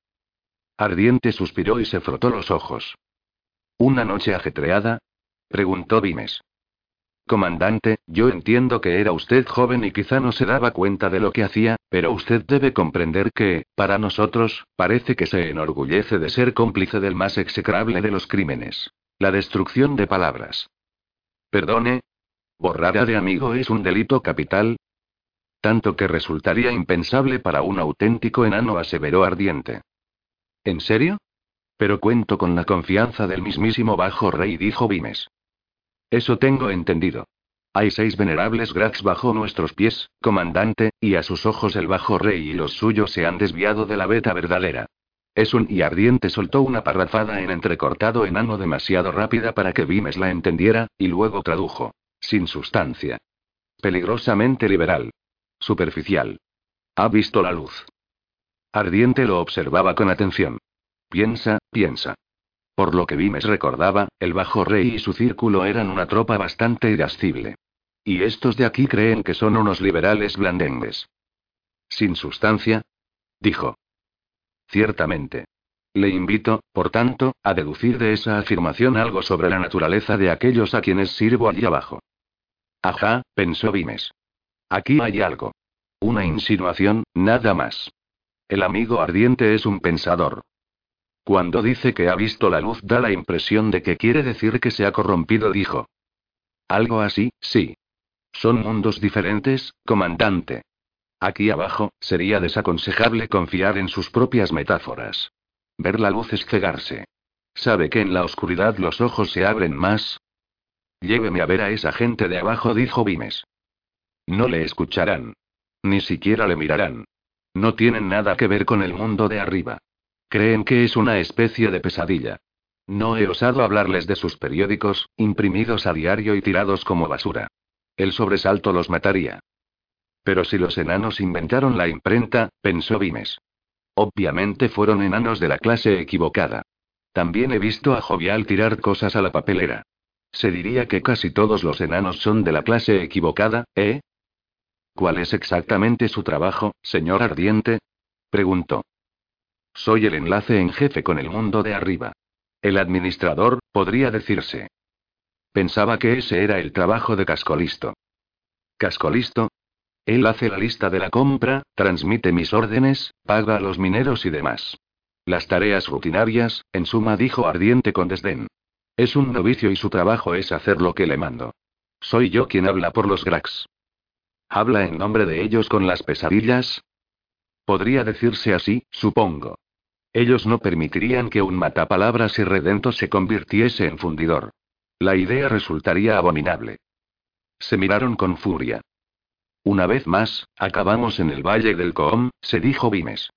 Ardiente suspiró y se frotó los ojos. ¿Una noche ajetreada? preguntó Vimes. Comandante, yo entiendo que era usted joven y quizá no se daba cuenta de lo que hacía, pero usted debe comprender que, para nosotros, parece que se enorgullece de ser cómplice del más execrable de los crímenes. La destrucción de palabras. Perdone. ¿Borrar a de amigo es un delito capital? Tanto que resultaría impensable para un auténtico enano, aseveró ardiente. ¿En serio? Pero cuento con la confianza del mismísimo Bajo Rey, dijo Vimes. Eso tengo entendido. Hay seis venerables Grax bajo nuestros pies, comandante, y a sus ojos el Bajo Rey y los suyos se han desviado de la beta verdadera. Es un y ardiente soltó una parrafada en entrecortado enano demasiado rápida para que Vimes la entendiera, y luego tradujo. Sin sustancia. Peligrosamente liberal. Superficial. Ha visto la luz. Ardiente lo observaba con atención. Piensa, piensa. Por lo que Vimes recordaba, el Bajo Rey y su círculo eran una tropa bastante irascible. Y estos de aquí creen que son unos liberales blandengues. ¿Sin sustancia? Dijo. Ciertamente. Le invito, por tanto, a deducir de esa afirmación algo sobre la naturaleza de aquellos a quienes sirvo allí abajo. Ajá, pensó Vimes. Aquí hay algo. Una insinuación, nada más. El amigo ardiente es un pensador. Cuando dice que ha visto la luz da la impresión de que quiere decir que se ha corrompido, dijo. Algo así, sí. Son mundos diferentes, comandante. Aquí abajo, sería desaconsejable confiar en sus propias metáforas. Ver la luz es cegarse. ¿Sabe que en la oscuridad los ojos se abren más? Lléveme a ver a esa gente de abajo, dijo Vimes. No le escucharán. Ni siquiera le mirarán. No tienen nada que ver con el mundo de arriba. Creen que es una especie de pesadilla. No he osado hablarles de sus periódicos, imprimidos a diario y tirados como basura. El sobresalto los mataría. Pero si los enanos inventaron la imprenta, pensó Vimes. Obviamente fueron enanos de la clase equivocada. También he visto a Jovial tirar cosas a la papelera. Se diría que casi todos los enanos son de la clase equivocada, ¿eh? ¿Cuál es exactamente su trabajo, señor Ardiente? preguntó. Soy el enlace en jefe con el mundo de arriba. El administrador, podría decirse. Pensaba que ese era el trabajo de Cascolisto. ¿Cascolisto? Él hace la lista de la compra, transmite mis órdenes, paga a los mineros y demás. Las tareas rutinarias, en suma, dijo ardiente con desdén. Es un novicio y su trabajo es hacer lo que le mando. Soy yo quien habla por los Grax. ¿Habla en nombre de ellos con las pesadillas? Podría decirse así, supongo. Ellos no permitirían que un matapalabras irredento se convirtiese en fundidor. La idea resultaría abominable. Se miraron con furia. Una vez más, acabamos en el Valle del Coom, se dijo Vimes.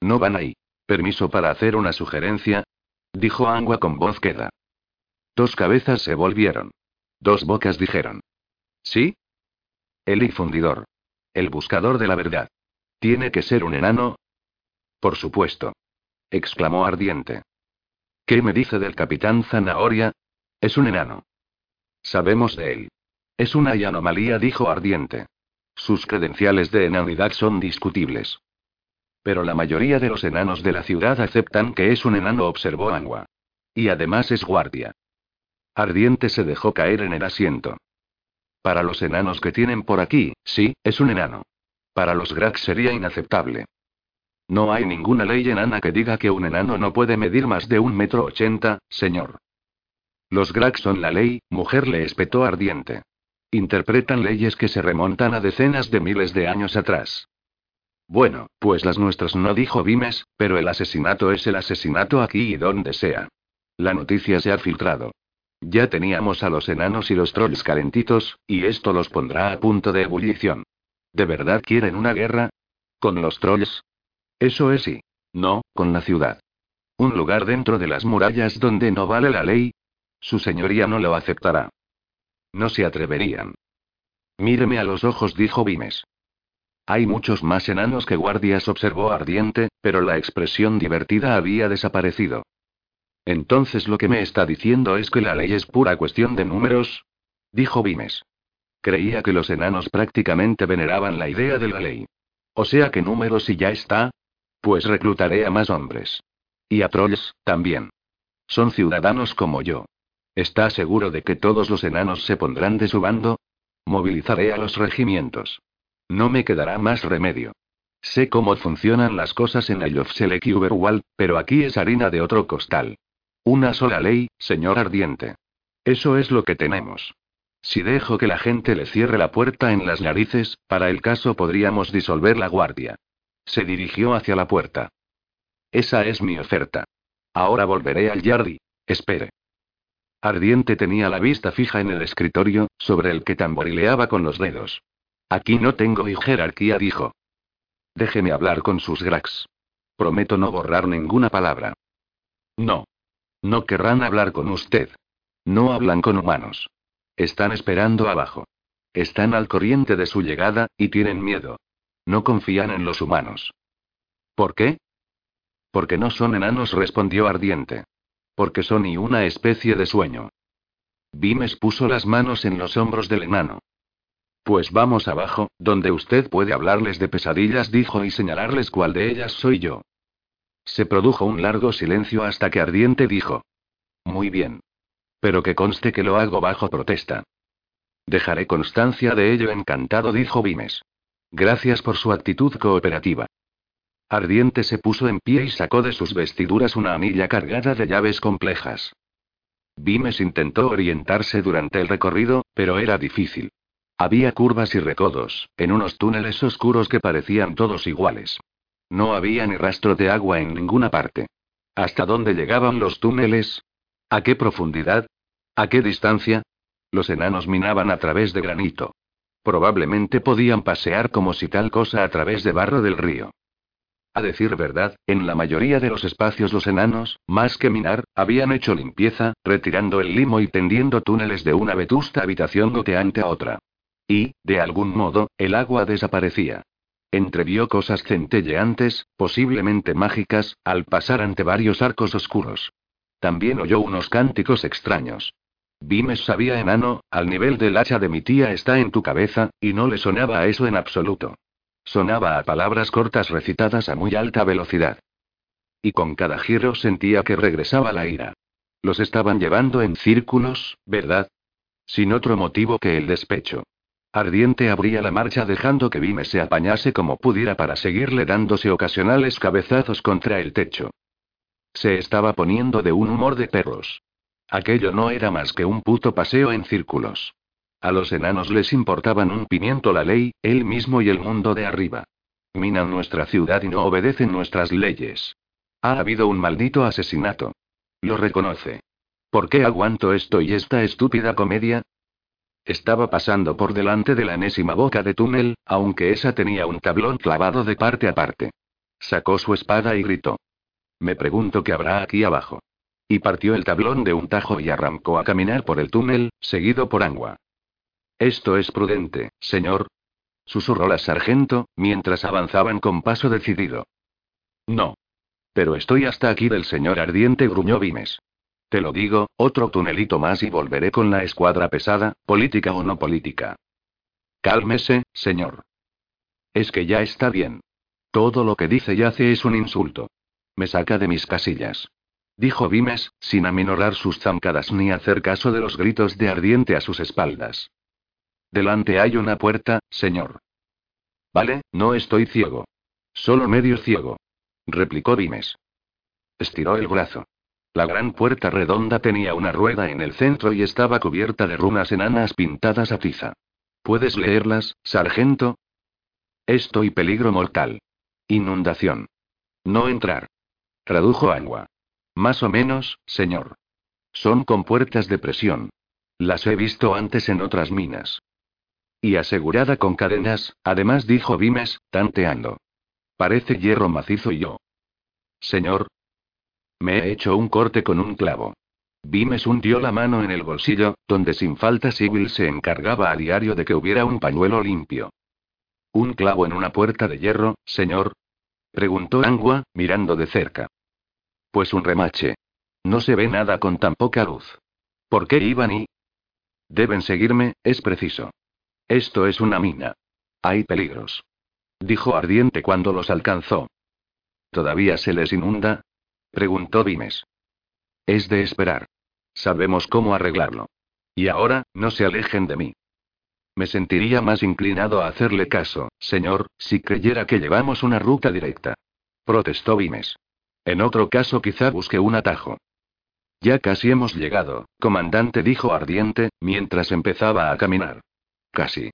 No van ahí. ¿Permiso para hacer una sugerencia? Dijo Angua con voz queda. Dos cabezas se volvieron. Dos bocas dijeron. ¿Sí? El infundidor. El buscador de la verdad. ¿Tiene que ser un enano? Por supuesto. exclamó ardiente. ¿Qué me dice del capitán Zanahoria? Es un enano. Sabemos de él. Es una anomalía, dijo ardiente. Sus credenciales de enanidad son discutibles. Pero la mayoría de los enanos de la ciudad aceptan que es un enano, observó Angua. Y además es guardia. Ardiente se dejó caer en el asiento. Para los enanos que tienen por aquí, sí, es un enano. Para los Grax sería inaceptable. No hay ninguna ley enana que diga que un enano no puede medir más de un metro ochenta, señor. Los Grax son la ley, mujer le espetó ardiente. Interpretan leyes que se remontan a decenas de miles de años atrás. Bueno, pues las nuestras no dijo Vimes, pero el asesinato es el asesinato aquí y donde sea. La noticia se ha filtrado. Ya teníamos a los enanos y los trolls calentitos, y esto los pondrá a punto de ebullición. ¿De verdad quieren una guerra? ¿Con los trolls? Eso es sí. No, con la ciudad. Un lugar dentro de las murallas donde no vale la ley. Su señoría no lo aceptará. No se atreverían. Míreme a los ojos, dijo Vimes. Hay muchos más enanos que guardias, observó Ardiente, pero la expresión divertida había desaparecido. Entonces lo que me está diciendo es que la ley es pura cuestión de números, dijo Vimes. Creía que los enanos prácticamente veneraban la idea de la ley. O sea que números y ya está. Pues reclutaré a más hombres. Y a trolls, también. Son ciudadanos como yo. ¿Está seguro de que todos los enanos se pondrán de su bando? Movilizaré a los regimientos. No me quedará más remedio. Sé cómo funcionan las cosas en el Select Uberwald, pero aquí es harina de otro costal. Una sola ley, señor ardiente. Eso es lo que tenemos. Si dejo que la gente le cierre la puerta en las narices, para el caso podríamos disolver la guardia. Se dirigió hacia la puerta. Esa es mi oferta. Ahora volveré al Yardi. Espere. Ardiente tenía la vista fija en el escritorio, sobre el que tamborileaba con los dedos. Aquí no tengo jerarquía, dijo. Déjeme hablar con sus grax. Prometo no borrar ninguna palabra. No. No querrán hablar con usted. No hablan con humanos. Están esperando abajo. Están al corriente de su llegada, y tienen miedo. No confían en los humanos. ¿Por qué? Porque no son enanos, respondió Ardiente. Porque son y una especie de sueño. Vimes puso las manos en los hombros del enano. Pues vamos abajo, donde usted puede hablarles de pesadillas, dijo y señalarles cuál de ellas soy yo. Se produjo un largo silencio hasta que Ardiente dijo. Muy bien. Pero que conste que lo hago bajo protesta. Dejaré constancia de ello encantado, dijo Vimes. Gracias por su actitud cooperativa. Ardiente se puso en pie y sacó de sus vestiduras una anilla cargada de llaves complejas. Vimes intentó orientarse durante el recorrido, pero era difícil. Había curvas y recodos, en unos túneles oscuros que parecían todos iguales. No había ni rastro de agua en ninguna parte. ¿Hasta dónde llegaban los túneles? ¿A qué profundidad? ¿A qué distancia? Los enanos minaban a través de granito. Probablemente podían pasear como si tal cosa a través de barro del río. A decir verdad, en la mayoría de los espacios los enanos, más que minar, habían hecho limpieza, retirando el limo y tendiendo túneles de una vetusta habitación goteante a otra. Y, de algún modo, el agua desaparecía. Entrevió cosas centelleantes, posiblemente mágicas, al pasar ante varios arcos oscuros. También oyó unos cánticos extraños. Vimes sabía enano, al nivel del hacha de mi tía está en tu cabeza, y no le sonaba a eso en absoluto. Sonaba a palabras cortas recitadas a muy alta velocidad. Y con cada giro sentía que regresaba la ira. Los estaban llevando en círculos, ¿verdad? Sin otro motivo que el despecho. Ardiente abría la marcha dejando que Vime se apañase como pudiera para seguirle dándose ocasionales cabezazos contra el techo. Se estaba poniendo de un humor de perros. Aquello no era más que un puto paseo en círculos. A los enanos les importaban un pimiento la ley, él mismo y el mundo de arriba. Minan nuestra ciudad y no obedecen nuestras leyes. Ha habido un maldito asesinato. Lo reconoce. ¿Por qué aguanto esto y esta estúpida comedia? Estaba pasando por delante de la enésima boca de túnel, aunque esa tenía un tablón clavado de parte a parte. Sacó su espada y gritó. Me pregunto qué habrá aquí abajo. Y partió el tablón de un tajo y arrancó a caminar por el túnel, seguido por Angua. Esto es prudente, señor. Susurró la sargento, mientras avanzaban con paso decidido. No. Pero estoy hasta aquí del señor ardiente, gruñó Vimes. Te lo digo, otro tunelito más y volveré con la escuadra pesada, política o no política. Cálmese, señor. Es que ya está bien. Todo lo que dice y hace es un insulto. Me saca de mis casillas. Dijo Vimes, sin aminorar sus zancadas ni hacer caso de los gritos de ardiente a sus espaldas. Delante hay una puerta, señor. Vale, no estoy ciego. Solo medio ciego. Replicó Vimes. Estiró el brazo. La gran puerta redonda tenía una rueda en el centro y estaba cubierta de runas enanas pintadas a tiza. ¿Puedes leerlas, sargento? Esto y peligro mortal. Inundación. No entrar. Tradujo Angua. Más o menos, señor. Son compuertas de presión. Las he visto antes en otras minas. Y asegurada con cadenas, además dijo Vimes, tanteando. Parece hierro macizo y yo. Señor, me he hecho un corte con un clavo. Vimes hundió la mano en el bolsillo, donde sin falta Sibyl se encargaba a diario de que hubiera un pañuelo limpio. ¿Un clavo en una puerta de hierro, señor? preguntó Angua, mirando de cerca. Pues un remache. No se ve nada con tan poca luz. ¿Por qué iban y? Deben seguirme, es preciso. Esto es una mina. Hay peligros. Dijo ardiente cuando los alcanzó. ¿Todavía se les inunda? Preguntó Vimes. Es de esperar. Sabemos cómo arreglarlo. Y ahora, no se alejen de mí. Me sentiría más inclinado a hacerle caso, señor, si creyera que llevamos una ruta directa. Protestó Vimes. En otro caso quizá busque un atajo. Ya casi hemos llegado, comandante dijo ardiente, mientras empezaba a caminar. Casi.